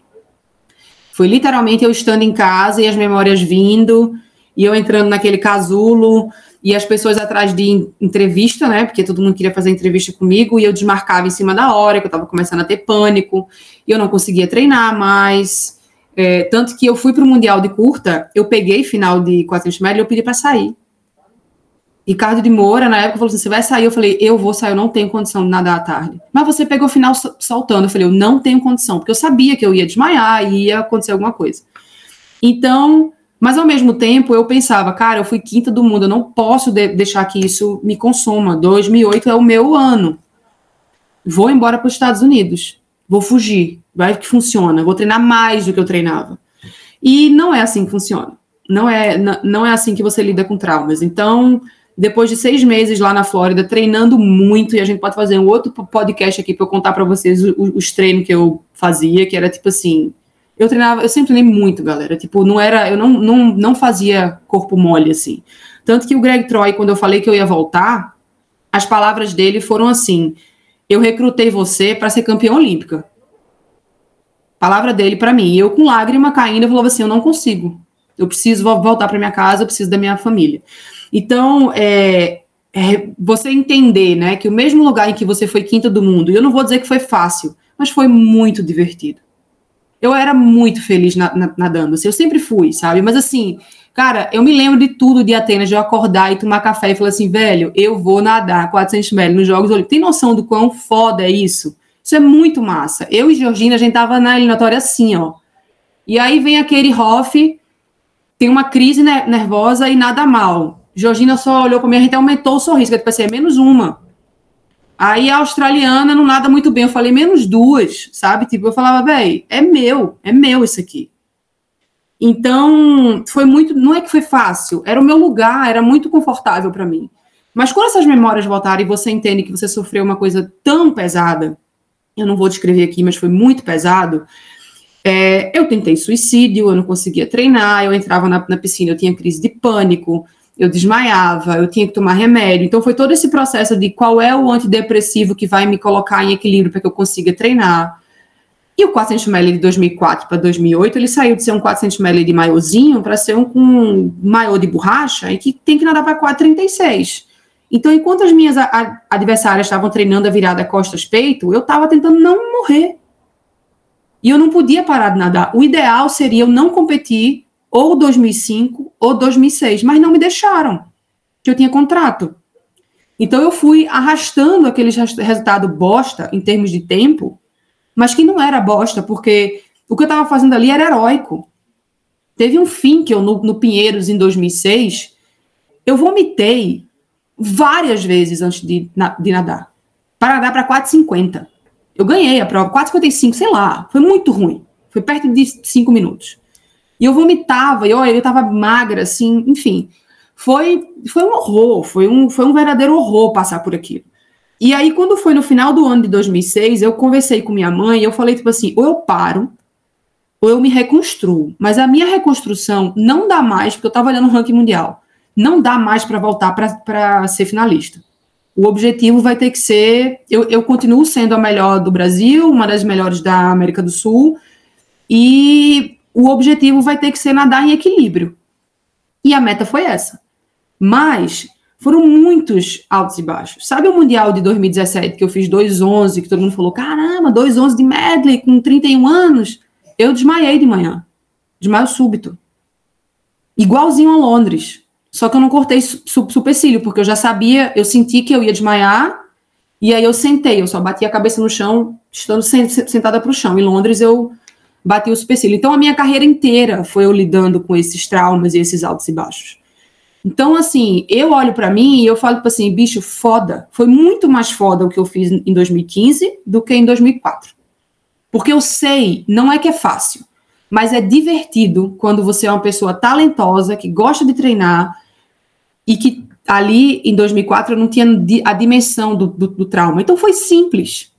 Foi literalmente eu estando em casa e as memórias vindo, e eu entrando naquele casulo, e as pessoas atrás de entrevista, né? Porque todo mundo queria fazer entrevista comigo, e eu desmarcava em cima da hora, que eu estava começando a ter pânico, e eu não conseguia treinar mais. É, tanto que eu fui para o Mundial de Curta, eu peguei final de 400 metros e eu pedi para sair. Ricardo de Moura, na época, falou assim: você vai sair? Eu falei: eu vou sair, eu não tenho condição de nadar à tarde. Mas você pegou o final soltando. Eu falei: eu não tenho condição, porque eu sabia que eu ia desmaiar e ia acontecer alguma coisa. Então, mas ao mesmo tempo, eu pensava: cara, eu fui quinta do mundo, eu não posso de deixar que isso me consuma. 2008 é o meu ano. Vou embora para os Estados Unidos. Vou fugir. Vai que funciona. Vou treinar mais do que eu treinava. E não é assim que funciona. Não é, não é assim que você lida com traumas. Então, depois de seis meses lá na Flórida, treinando muito, e a gente pode fazer um outro podcast aqui para eu contar para vocês os, os, treinos que eu fazia, que era tipo assim. Eu treinava, eu sempre treinei muito, galera. Tipo, não era, eu não, não, não fazia corpo mole assim. Tanto que o Greg Troy, quando eu falei que eu ia voltar, as palavras dele foram assim: eu recrutei você para ser campeã olímpica. Palavra dele para mim. E eu, com lágrima caindo, eu falava assim: eu não consigo. Eu preciso voltar para minha casa, eu preciso da minha família. Então, é, é, você entender, né, que o mesmo lugar em que você foi quinta do mundo, e eu não vou dizer que foi fácil, mas foi muito divertido. Eu era muito feliz na, na, nadando, assim, eu sempre fui, sabe? Mas assim, cara, eu me lembro de tudo de Atenas, de eu acordar e tomar café e falar assim, velho, eu vou nadar 400 metros nos Jogos Olímpicos. Tem noção do quão foda é isso? Isso é muito massa. Eu e Georgina, a gente tava na eliminatória assim, ó. E aí vem aquele Hoff, tem uma crise nervosa e nada mal. Georgina só olhou para mim, a gente aumentou o sorriso, que eu pensei, é menos uma. Aí a australiana não nada muito bem, eu falei menos duas, sabe? Tipo, eu falava, velho, é meu, é meu isso aqui. Então, foi muito, não é que foi fácil, era o meu lugar, era muito confortável para mim. Mas quando essas memórias voltarem e você entende que você sofreu uma coisa tão pesada, eu não vou descrever aqui, mas foi muito pesado, é, eu tentei suicídio, eu não conseguia treinar, eu entrava na, na, piscina, eu tinha crise de pânico, eu desmaiava, eu tinha que tomar remédio. Então foi todo esse processo de qual é o antidepressivo que vai me colocar em equilíbrio para que eu consiga treinar. E o 400 ml de 2004 para 2008, ele saiu de ser um 400 ml de maiôzinho para ser um com maiô de borracha e que tem que nadar para 436. Então, enquanto as minhas adversárias estavam treinando a virada costas-peito, eu estava tentando não morrer. E eu não podia parar de nadar. O ideal seria eu não competir ou 2005 ou 2006, mas não me deixaram, que eu tinha contrato. Então eu fui arrastando aquele resultado bosta em termos de tempo, mas que não era bosta, porque o que eu estava fazendo ali era heróico. Teve um fim que eu, no, no Pinheiros, em 2006, eu vomitei várias vezes antes de, de nadar. Para nadar para 4,50. Eu ganhei a prova, 4,55, sei lá. Foi muito ruim. Foi perto de 5 minutos. E eu vomitava, e olha, eu estava magra, assim, enfim. Foi, foi um horror, foi um, foi um verdadeiro horror passar por aquilo. E aí, quando foi no final do ano de 2006, eu conversei com minha mãe e eu falei, tipo assim, ou eu paro, ou eu me reconstruo. Mas a minha reconstrução não dá mais, porque eu estava olhando o ranking mundial, não dá mais para voltar para ser finalista o objetivo vai ter que ser. Eu, eu continuo sendo a melhor do Brasil, uma das melhores da América do Sul, e o objetivo vai ter que ser nadar em equilíbrio. E a meta foi essa. Mas foram muitos altos e baixos. Sabe o Mundial de 2017 que eu fiz 2,11, que todo mundo falou: caramba, 2,11 de medley com 31 anos? Eu desmaiei de manhã. Desmaio súbito. Igualzinho a Londres. Só que eu não cortei supercílio, porque eu já sabia, eu senti que eu ia desmaiar, e aí eu sentei, eu só bati a cabeça no chão, estando sentada para o chão. Em Londres eu bati o supercílio. Então a minha carreira inteira foi eu lidando com esses traumas e esses altos e baixos. Então, assim, eu olho para mim e eu falo assim, bicho, foda. Foi muito mais foda o que eu fiz em 2015 do que em 2004. Porque eu sei, não é que é fácil, mas é divertido quando você é uma pessoa talentosa, que gosta de treinar, e que ali em 2004 eu não tinha a dimensão do, do, do trauma. Então foi simples,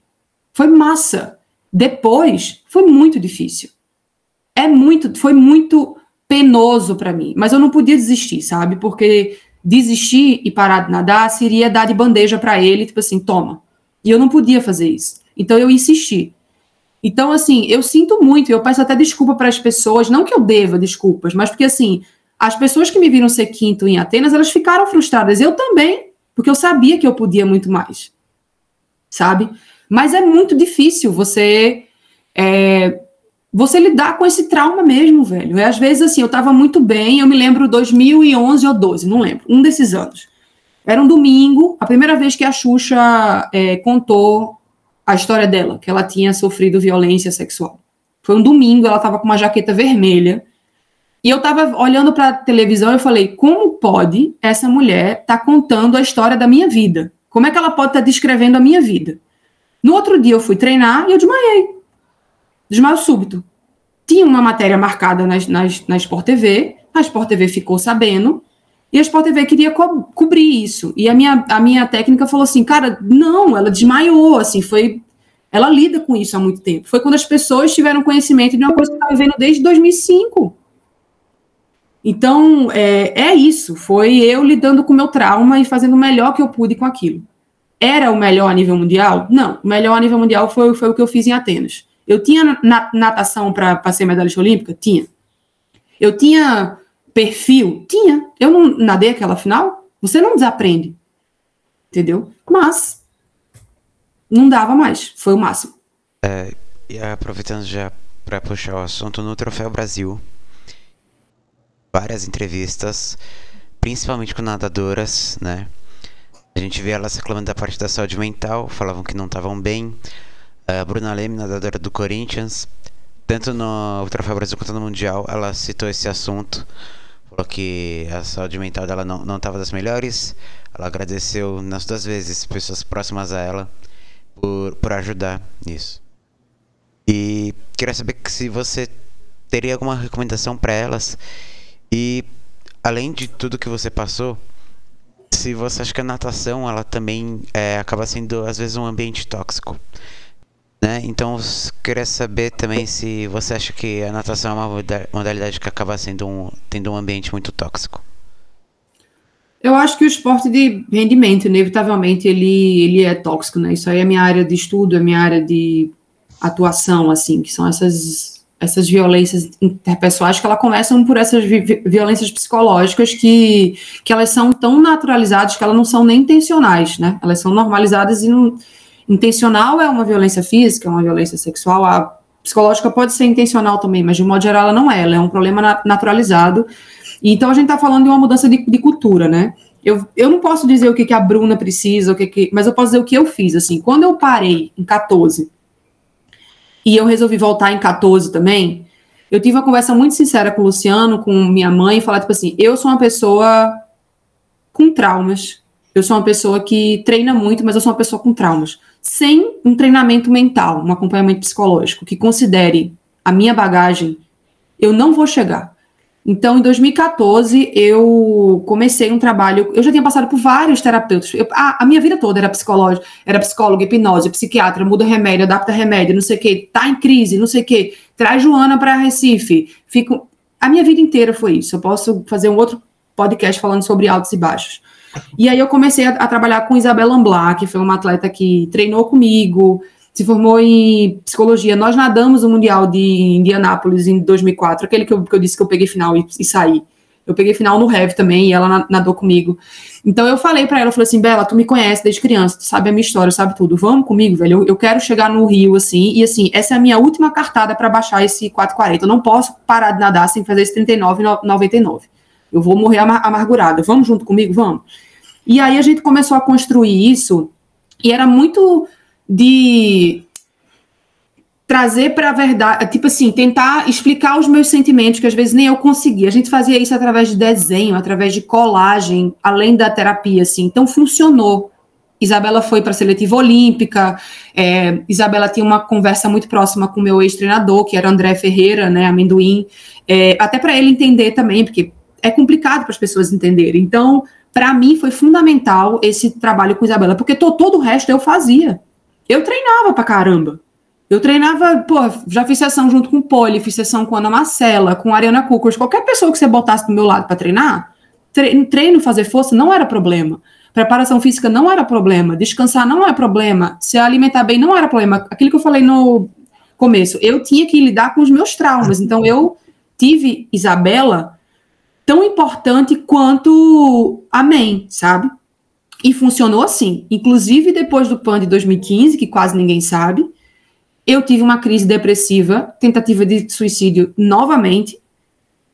foi massa. Depois foi muito difícil. é muito, foi muito penoso para mim, mas eu não podia desistir, sabe? Porque desistir e parar de nadar seria dar de bandeja para ele, tipo assim, toma. E eu não podia fazer isso. Então eu insisti. Então, assim, eu sinto muito, eu peço até desculpa para as pessoas, não que eu deva desculpas, mas porque, assim, as pessoas que me viram ser quinto em Atenas, elas ficaram frustradas. Eu também, porque eu sabia que eu podia muito mais, sabe? Mas é muito difícil você é, você lidar com esse trauma mesmo, velho. E às vezes, assim, eu estava muito bem, eu me lembro 2011 ou 12, não lembro, um desses anos. Era um domingo, a primeira vez que a Xuxa é, contou a história dela, que ela tinha sofrido violência sexual. Foi um domingo, ela estava com uma jaqueta vermelha. E eu estava olhando para a televisão e falei: como pode essa mulher estar tá contando a história da minha vida? Como é que ela pode estar tá descrevendo a minha vida? No outro dia eu fui treinar e eu desmaiei. Desmaio súbito. Tinha uma matéria marcada na, na, na Sport TV, a Sport TV ficou sabendo, e a Sport TV queria co cobrir isso. E a minha, a minha técnica falou assim, cara, não, ela desmaiou, assim, foi... Ela lida com isso há muito tempo. Foi quando as pessoas tiveram conhecimento de uma coisa que estava vivendo desde 2005. Então, é, é isso. Foi eu lidando com o meu trauma e fazendo o melhor que eu pude com aquilo. Era o melhor a nível mundial? Não. O melhor a nível mundial foi, foi o que eu fiz em Atenas. Eu tinha natação para ser medalhista olímpica? Tinha. Eu tinha perfil? Tinha. Eu não nadei aquela final. Você não desaprende. Entendeu? Mas não dava mais. Foi o máximo. É, e aproveitando já para puxar o assunto no Troféu Brasil, várias entrevistas, principalmente com nadadoras, né? A gente vê elas reclamando da parte da saúde mental, falavam que não estavam bem. A Bruna Leme, nadadora do Corinthians, tanto no Troféu Brasil quanto no Mundial, ela citou esse assunto falou que a saúde mental dela não estava das melhores. Ela agradeceu nas duas vezes pessoas próximas a ela por, por ajudar nisso. E queria saber se você teria alguma recomendação para elas. E além de tudo que você passou, se você acha que a natação ela também é, acaba sendo às vezes um ambiente tóxico. Né? Então, queria saber também se você acha que a natação é uma modalidade que acaba sendo um, tendo um ambiente muito tóxico. Eu acho que o esporte de rendimento, inevitavelmente, ele, ele é tóxico, né? Isso aí é minha área de estudo, é minha área de atuação, assim, que são essas, essas violências interpessoais que elas começam por essas vi violências psicológicas que, que elas são tão naturalizadas que elas não são nem intencionais, né? Elas são normalizadas e não intencional é uma violência física, é uma violência sexual, a psicológica pode ser intencional também, mas de modo geral ela não é, ela é um problema naturalizado. E, então a gente está falando de uma mudança de, de, cultura, né? Eu, eu não posso dizer o que, que a Bruna precisa, o que, que, mas eu posso dizer o que eu fiz. Assim, quando eu parei em 14 e eu resolvi voltar em 14 também, eu tive uma conversa muito sincera com o Luciano, com minha mãe, e falar, tipo assim, eu sou uma pessoa com traumas, eu sou uma pessoa que treina muito, mas eu sou uma pessoa com traumas sem um treinamento mental, um acompanhamento psicológico que considere a minha bagagem, eu não vou chegar. Então, em 2014, eu comecei um trabalho. Eu já tinha passado por vários terapeutas. Eu, a, a, minha vida toda era psicológica, era psicóloga, hipnose, psiquiatra, muda remédio, adapta remédio, não sei o quê, tá em crise, não sei o quê, traz Joana para Recife. Fico. A minha vida inteira foi isso. Eu posso fazer um outro podcast falando sobre altos e baixos. E aí eu comecei a, a trabalhar com Isabela Amblar, que foi uma atleta que treinou comigo, se formou em psicologia. Nós nadamos o Mundial de Indianápolis em 2004, aquele que eu, que eu disse que eu peguei final e, e saí. Eu peguei final no Rev também e ela nadou comigo. Então eu falei para ela, eu falei assim, Bela, tu me conhece desde criança, tu sabe a minha história, sabe tudo. Vamos comigo, velho. Eu, eu quero chegar no Rio assim, e assim, essa é a minha última cartada para baixar esse 440. Eu não posso parar de nadar sem fazer esse 39,99. Eu vou morrer amargurada. Vamos junto comigo? Vamos. E aí a gente começou a construir isso, e era muito de trazer para a verdade, tipo assim, tentar explicar os meus sentimentos, que às vezes nem eu conseguia. A gente fazia isso através de desenho, através de colagem, além da terapia, assim. Então funcionou. Isabela foi para a seletiva olímpica. É, Isabela tinha uma conversa muito próxima com meu ex-treinador, que era André Ferreira, né, amendoim. É, até para ele entender também, porque é complicado para as pessoas entenderem. Então, para mim, foi fundamental esse trabalho com Isabela, porque to, todo o resto eu fazia. Eu treinava para caramba. Eu treinava, pô, já fiz sessão junto com o Poli, fiz sessão com a Ana Marcela, com a Ariana Cucos, qualquer pessoa que você botasse do meu lado para treinar, treino, fazer força não era problema. Preparação física não era problema, descansar não é problema, se alimentar bem não era problema. Aquilo que eu falei no começo, eu tinha que lidar com os meus traumas. Então eu tive Isabela tão importante quanto a mãe, sabe? E funcionou assim. Inclusive depois do PAN de 2015, que quase ninguém sabe, eu tive uma crise depressiva, tentativa de suicídio novamente,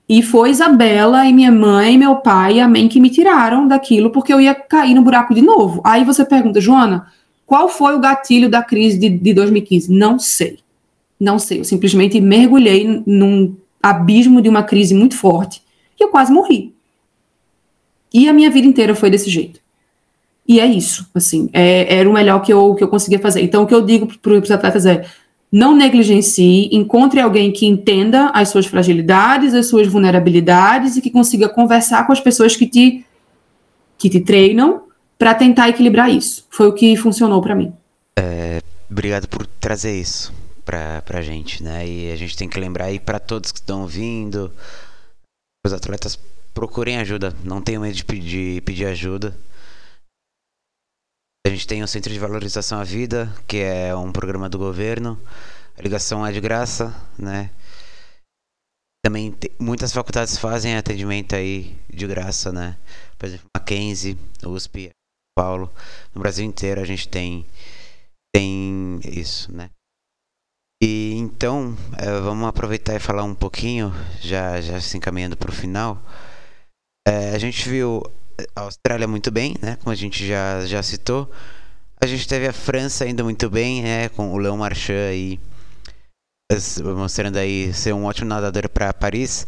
e foi Isabela e minha mãe, meu pai e a mãe que me tiraram daquilo porque eu ia cair no buraco de novo. Aí você pergunta, Joana, qual foi o gatilho da crise de, de 2015? Não sei. Não sei. Eu simplesmente mergulhei num abismo de uma crise muito forte e eu quase morri. E a minha vida inteira foi desse jeito. E é isso, assim, é, era o melhor que eu, que eu conseguia fazer. Então, o que eu digo para os atletas é: não negligencie, encontre alguém que entenda as suas fragilidades, as suas vulnerabilidades e que consiga conversar com as pessoas que te, que te treinam para tentar equilibrar isso. Foi o que funcionou para mim. É, obrigado por trazer isso para a gente, né? E a gente tem que lembrar aí para todos que estão ouvindo, os atletas procurem ajuda, não tenham medo de pedir, pedir ajuda. A gente tem o Centro de Valorização à Vida, que é um programa do governo. A ligação é de graça, né? Também muitas faculdades fazem atendimento aí de graça, né? Por exemplo, Mackenzie, USP, Paulo. No Brasil inteiro a gente tem, tem isso, né? E então, é, vamos aproveitar e falar um pouquinho, já, já se encaminhando para o final. É, a gente viu a Austrália muito bem, né? Como a gente já, já citou. A gente teve a França ainda muito bem, né? Com o Léo Marchand aí mostrando aí ser um ótimo nadador para Paris.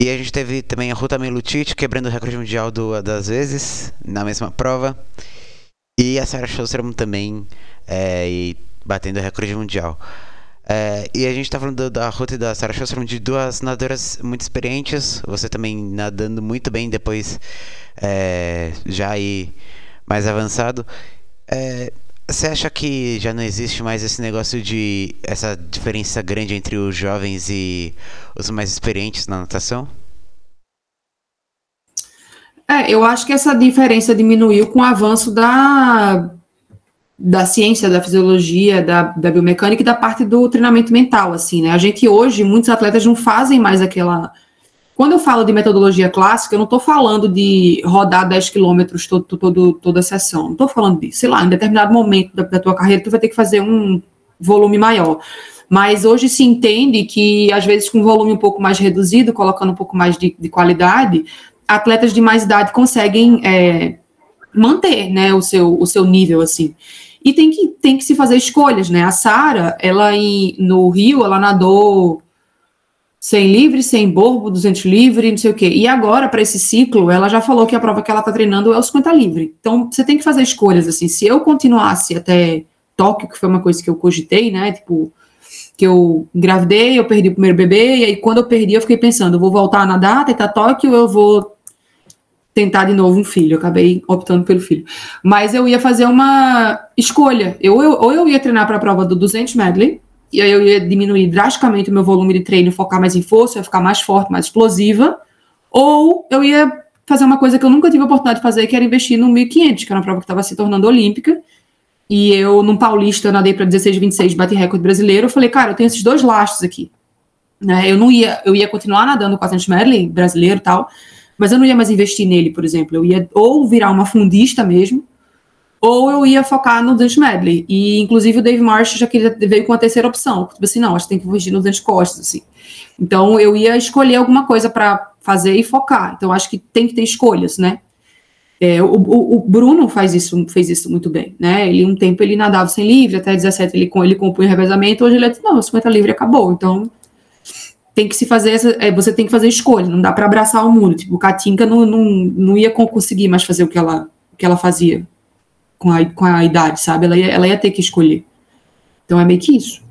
E a gente teve também a Ruta Melutic quebrando o recorde mundial do, das vezes na mesma prova. E a Sarah Schosterman também é, batendo o recorde mundial. É, e a gente tá falando da Ruth e da Sarah Schosterman de duas nadadoras muito experientes. Você também nadando muito bem depois, é, já aí mais avançado. É, você acha que já não existe mais esse negócio de essa diferença grande entre os jovens e os mais experientes na natação? É, eu acho que essa diferença diminuiu com o avanço da da ciência, da fisiologia, da, da biomecânica e da parte do treinamento mental, assim, né? A gente hoje, muitos atletas não fazem mais aquela... Quando eu falo de metodologia clássica, eu não estou falando de rodar 10 quilômetros todo, todo, toda a sessão, não estou falando disso. Sei lá, em determinado momento da, da tua carreira, tu vai ter que fazer um volume maior. Mas hoje se entende que, às vezes, com um volume um pouco mais reduzido, colocando um pouco mais de, de qualidade, atletas de mais idade conseguem é, manter né, o, seu, o seu nível, assim. E tem que, tem que se fazer escolhas, né? A Sara, ela em, no Rio, ela nadou 100 livre, 100 borbo, 200 livre, não sei o quê. E agora, para esse ciclo, ela já falou que a prova que ela está treinando é o 50 livre. Então, você tem que fazer escolhas, assim. Se eu continuasse até Tóquio, que foi uma coisa que eu cogitei, né? Tipo, que eu engravidei, eu perdi o primeiro bebê, e aí quando eu perdi, eu fiquei pensando, eu vou voltar a nadar, tentar Tóquio, eu vou tentar de novo um filho, eu acabei optando pelo filho. Mas eu ia fazer uma escolha. Eu, eu ou eu ia treinar para a prova do 200 medley, e aí eu ia diminuir drasticamente o meu volume de treino, focar mais em força, ia ficar mais forte, mais explosiva, ou eu ia fazer uma coisa que eu nunca tive a oportunidade de fazer, que era investir no 1500, que era uma prova que estava se tornando olímpica, e eu, num paulista, nadei para 16, 26, bati recorde brasileiro, eu falei, cara, eu tenho esses dois lastros aqui. Né? Eu não ia, eu ia continuar nadando com a medley, brasileiro e tal, mas eu não ia mais investir nele, por exemplo. Eu ia ou virar uma fundista mesmo, ou eu ia focar no Dante Medley. E, inclusive, o Dave Marsh já queria, veio com a terceira opção. Tipo assim, não, acho que tem que investir no Dante Costas, assim. Então, eu ia escolher alguma coisa para fazer e focar. Então, acho que tem que ter escolhas, né? É, o, o, Bruno faz isso, fez isso muito bem, né? Ele, um tempo, ele nadava sem livre, até 17 ele, ele compunha revezamento, hoje ele disse, não, 50 livre acabou. Então, tem que se fazer essa, é, você tem que fazer escolha, não dá para abraçar o mundo. Tipo, Katinka não, não, não ia conseguir mais fazer o que ela, o que ela fazia com a, com a idade, sabe? Ela ia, ela ia ter que escolher. Então é meio que isso.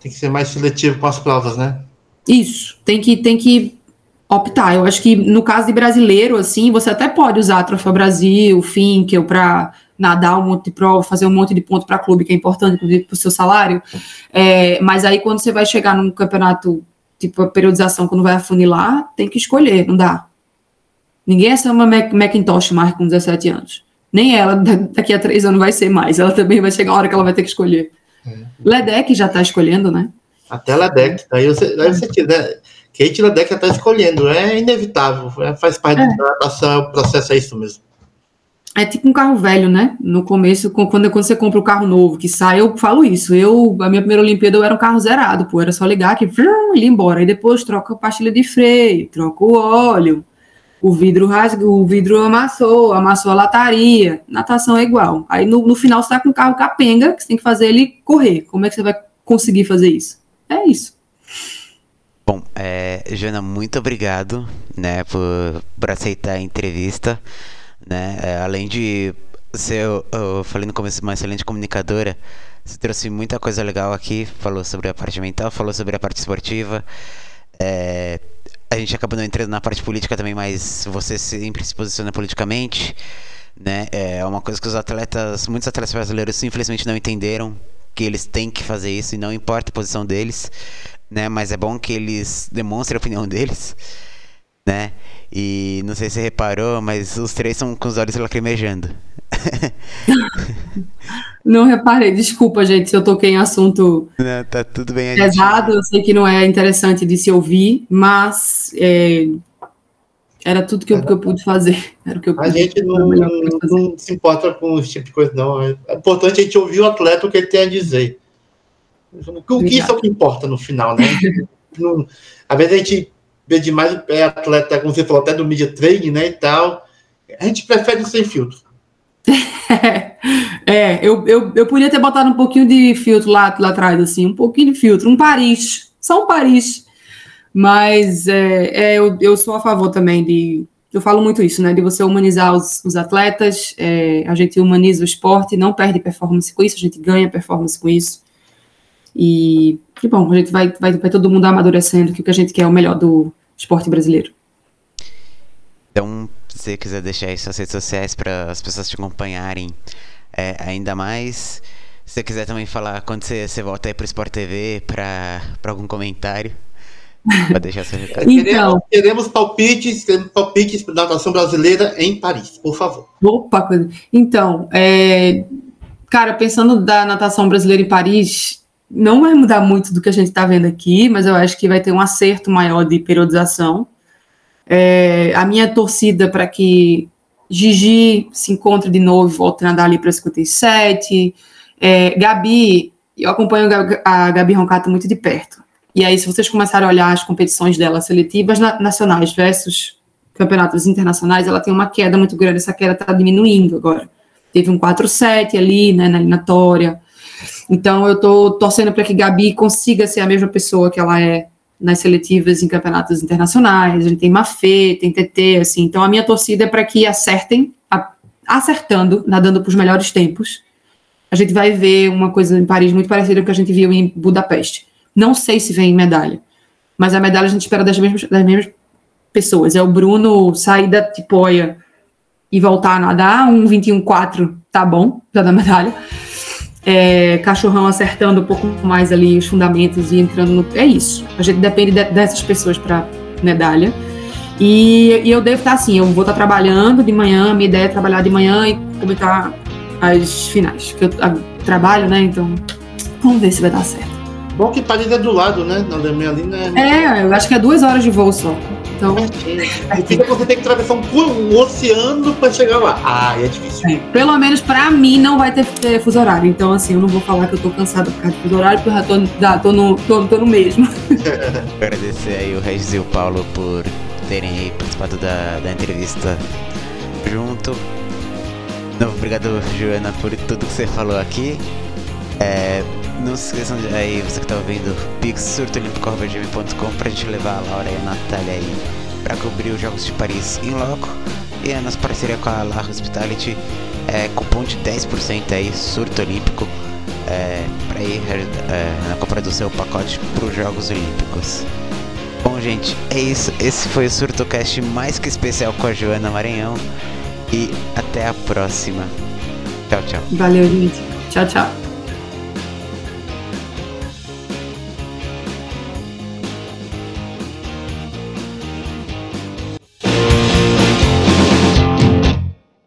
Tem que ser mais seletivo com as provas, né? Isso, tem que, tem que optar. Eu acho que no caso de brasileiro, assim, você até pode usar a Troféu Brasil, Finkel, para nadar um monte de prova, fazer um monte de ponto para clube, que é importante, inclusive, para o seu salário. É, mas aí, quando você vai chegar num campeonato, tipo a periodização, quando vai afunilar, tem que escolher, não dá. Ninguém é ser uma Macintosh mais com 17 anos. Nem ela, daqui a três anos, vai ser mais. Ela também vai chegar a hora que ela vai ter que escolher. É. Ledec já está escolhendo, né? Até Ledec. Aí você, aí você tira, né? Kate Ledec já está escolhendo. É inevitável. É, faz parte é. da adaptação, o processo é isso mesmo. É tipo um carro velho, né? No começo, quando, quando você compra o um carro novo que sai, eu falo isso. Eu, a minha primeira Olimpíada, eu era um carro zerado, pô. Era só ligar que ele ia embora. Aí depois troca a pastilha de freio, troca o óleo, o vidro rasgou, o vidro amassou, amassou a lataria. Natação é igual. Aí no, no final você tá com um carro capenga, que você tem que fazer ele correr. Como é que você vai conseguir fazer isso? É isso. Bom, é, Jana, muito obrigado, né, por, por aceitar a entrevista, né, é, além de ser, eu, eu falei no começo, uma excelente comunicadora, você trouxe muita coisa legal aqui, falou sobre a parte mental, falou sobre a parte esportiva, é, a gente acabou não entrando na parte política também, mas você sempre se posiciona politicamente, né? É uma coisa que os atletas, muitos atletas brasileiros, infelizmente não entenderam que eles têm que fazer isso e não importa a posição deles, né? Mas é bom que eles demonstrem a opinião deles, né? E não sei se você reparou, mas os três são com os olhos lacrimejando. não reparei, desculpa, gente, se eu toquei em assunto não, tá tudo bem, pesado, eu sei que não é interessante de se ouvir, mas é, era tudo que eu, que eu pude fazer. Era o que eu a gente não, não, se importa com esse tipo de coisa, não. É importante a gente ouvir o atleta o que ele tem a dizer. O que isso é o que importa no final, né? não, às vezes a gente vê demais é atleta, como você falou, até do media training, né, e tal. A gente prefere sem filtro. é, eu, eu, eu podia ter botado um pouquinho de filtro lá, lá atrás, assim, um pouquinho de filtro, um Paris, só um Paris. Mas é, é, eu, eu sou a favor também de. Eu falo muito isso, né? De você humanizar os, os atletas, é, a gente humaniza o esporte, não perde performance com isso, a gente ganha performance com isso. E que bom, a gente vai, vai, vai todo mundo amadurecendo que o que a gente quer é o melhor do esporte brasileiro. Então, se você quiser deixar aí suas redes sociais para as pessoas te acompanharem é, ainda mais. Se você quiser também falar quando você, você volta aí para o Sport TV para algum comentário. Pode deixar seu recado. Então, queremos, palpites, queremos palpites da natação brasileira em Paris, por favor. Opa, coisa. Então, é, cara, pensando da natação brasileira em Paris, não vai mudar muito do que a gente está vendo aqui, mas eu acho que vai ter um acerto maior de periodização. É, a minha torcida para que Gigi se encontre de novo volte a nadar ali para 57. É, Gabi, eu acompanho a Gabi Roncato muito de perto. E aí, se vocês começarem a olhar as competições dela seletivas nacionais versus campeonatos internacionais, ela tem uma queda muito grande. Essa queda está diminuindo agora. Teve um 4-7 ali, né, na eliminatória. Então, eu estou torcendo para que Gabi consiga ser a mesma pessoa que ela é nas seletivas em campeonatos internacionais, a gente tem Mafê, tem TT, assim, então a minha torcida é para que acertem, a, acertando, nadando para os melhores tempos, a gente vai ver uma coisa em Paris muito parecida com o que a gente viu em Budapeste. Não sei se vem medalha, mas a medalha a gente espera das mesmas, das mesmas pessoas. É o Bruno sair da tipoia e voltar a nadar, um 21-4, tá bom, já dá medalha é, cachorrão acertando um pouco mais ali os fundamentos e entrando no. É isso. A gente depende de, dessas pessoas para medalha. E, e, eu devo estar assim, eu vou estar trabalhando de manhã, minha ideia é trabalhar de manhã e comentar as finais. Que eu a, trabalho, né? Então, vamos ver se vai dar certo. Bom que Paris é do lado, né? Na Alemanha ali, né? É, eu acho que é duas horas de voo só. Então. É, fica você tem que atravessar um, um oceano para chegar lá. Ah, é difícil. É, pelo menos para mim não vai ter, ter, fuso horário. Então, assim, eu não vou falar que eu tô cansada por causa do fuso horário, porque eu já tô, já tô, no, tô, tô no mesmo. Agradecer aí o Regis e o Paulo por terem participado da, da entrevista junto. Não, obrigado, Joana, por tudo que você falou aqui. É, não se esqueçam de aí, você que tá ouvindo, pixsurtolimpico.com pra gente levar a Laura e a Natália aí pra cobrir os Jogos de Paris em loco. E a nossa parceria com a La Hospitality é cupom de 10% aí, surto olímpico, é, pra ir é, na compra do seu pacote pros Jogos Olímpicos. Bom, gente, é isso. Esse foi o SurtoCast mais que especial com a Joana Maranhão. E até a próxima. Tchau, tchau. Valeu, gente. Tchau, tchau.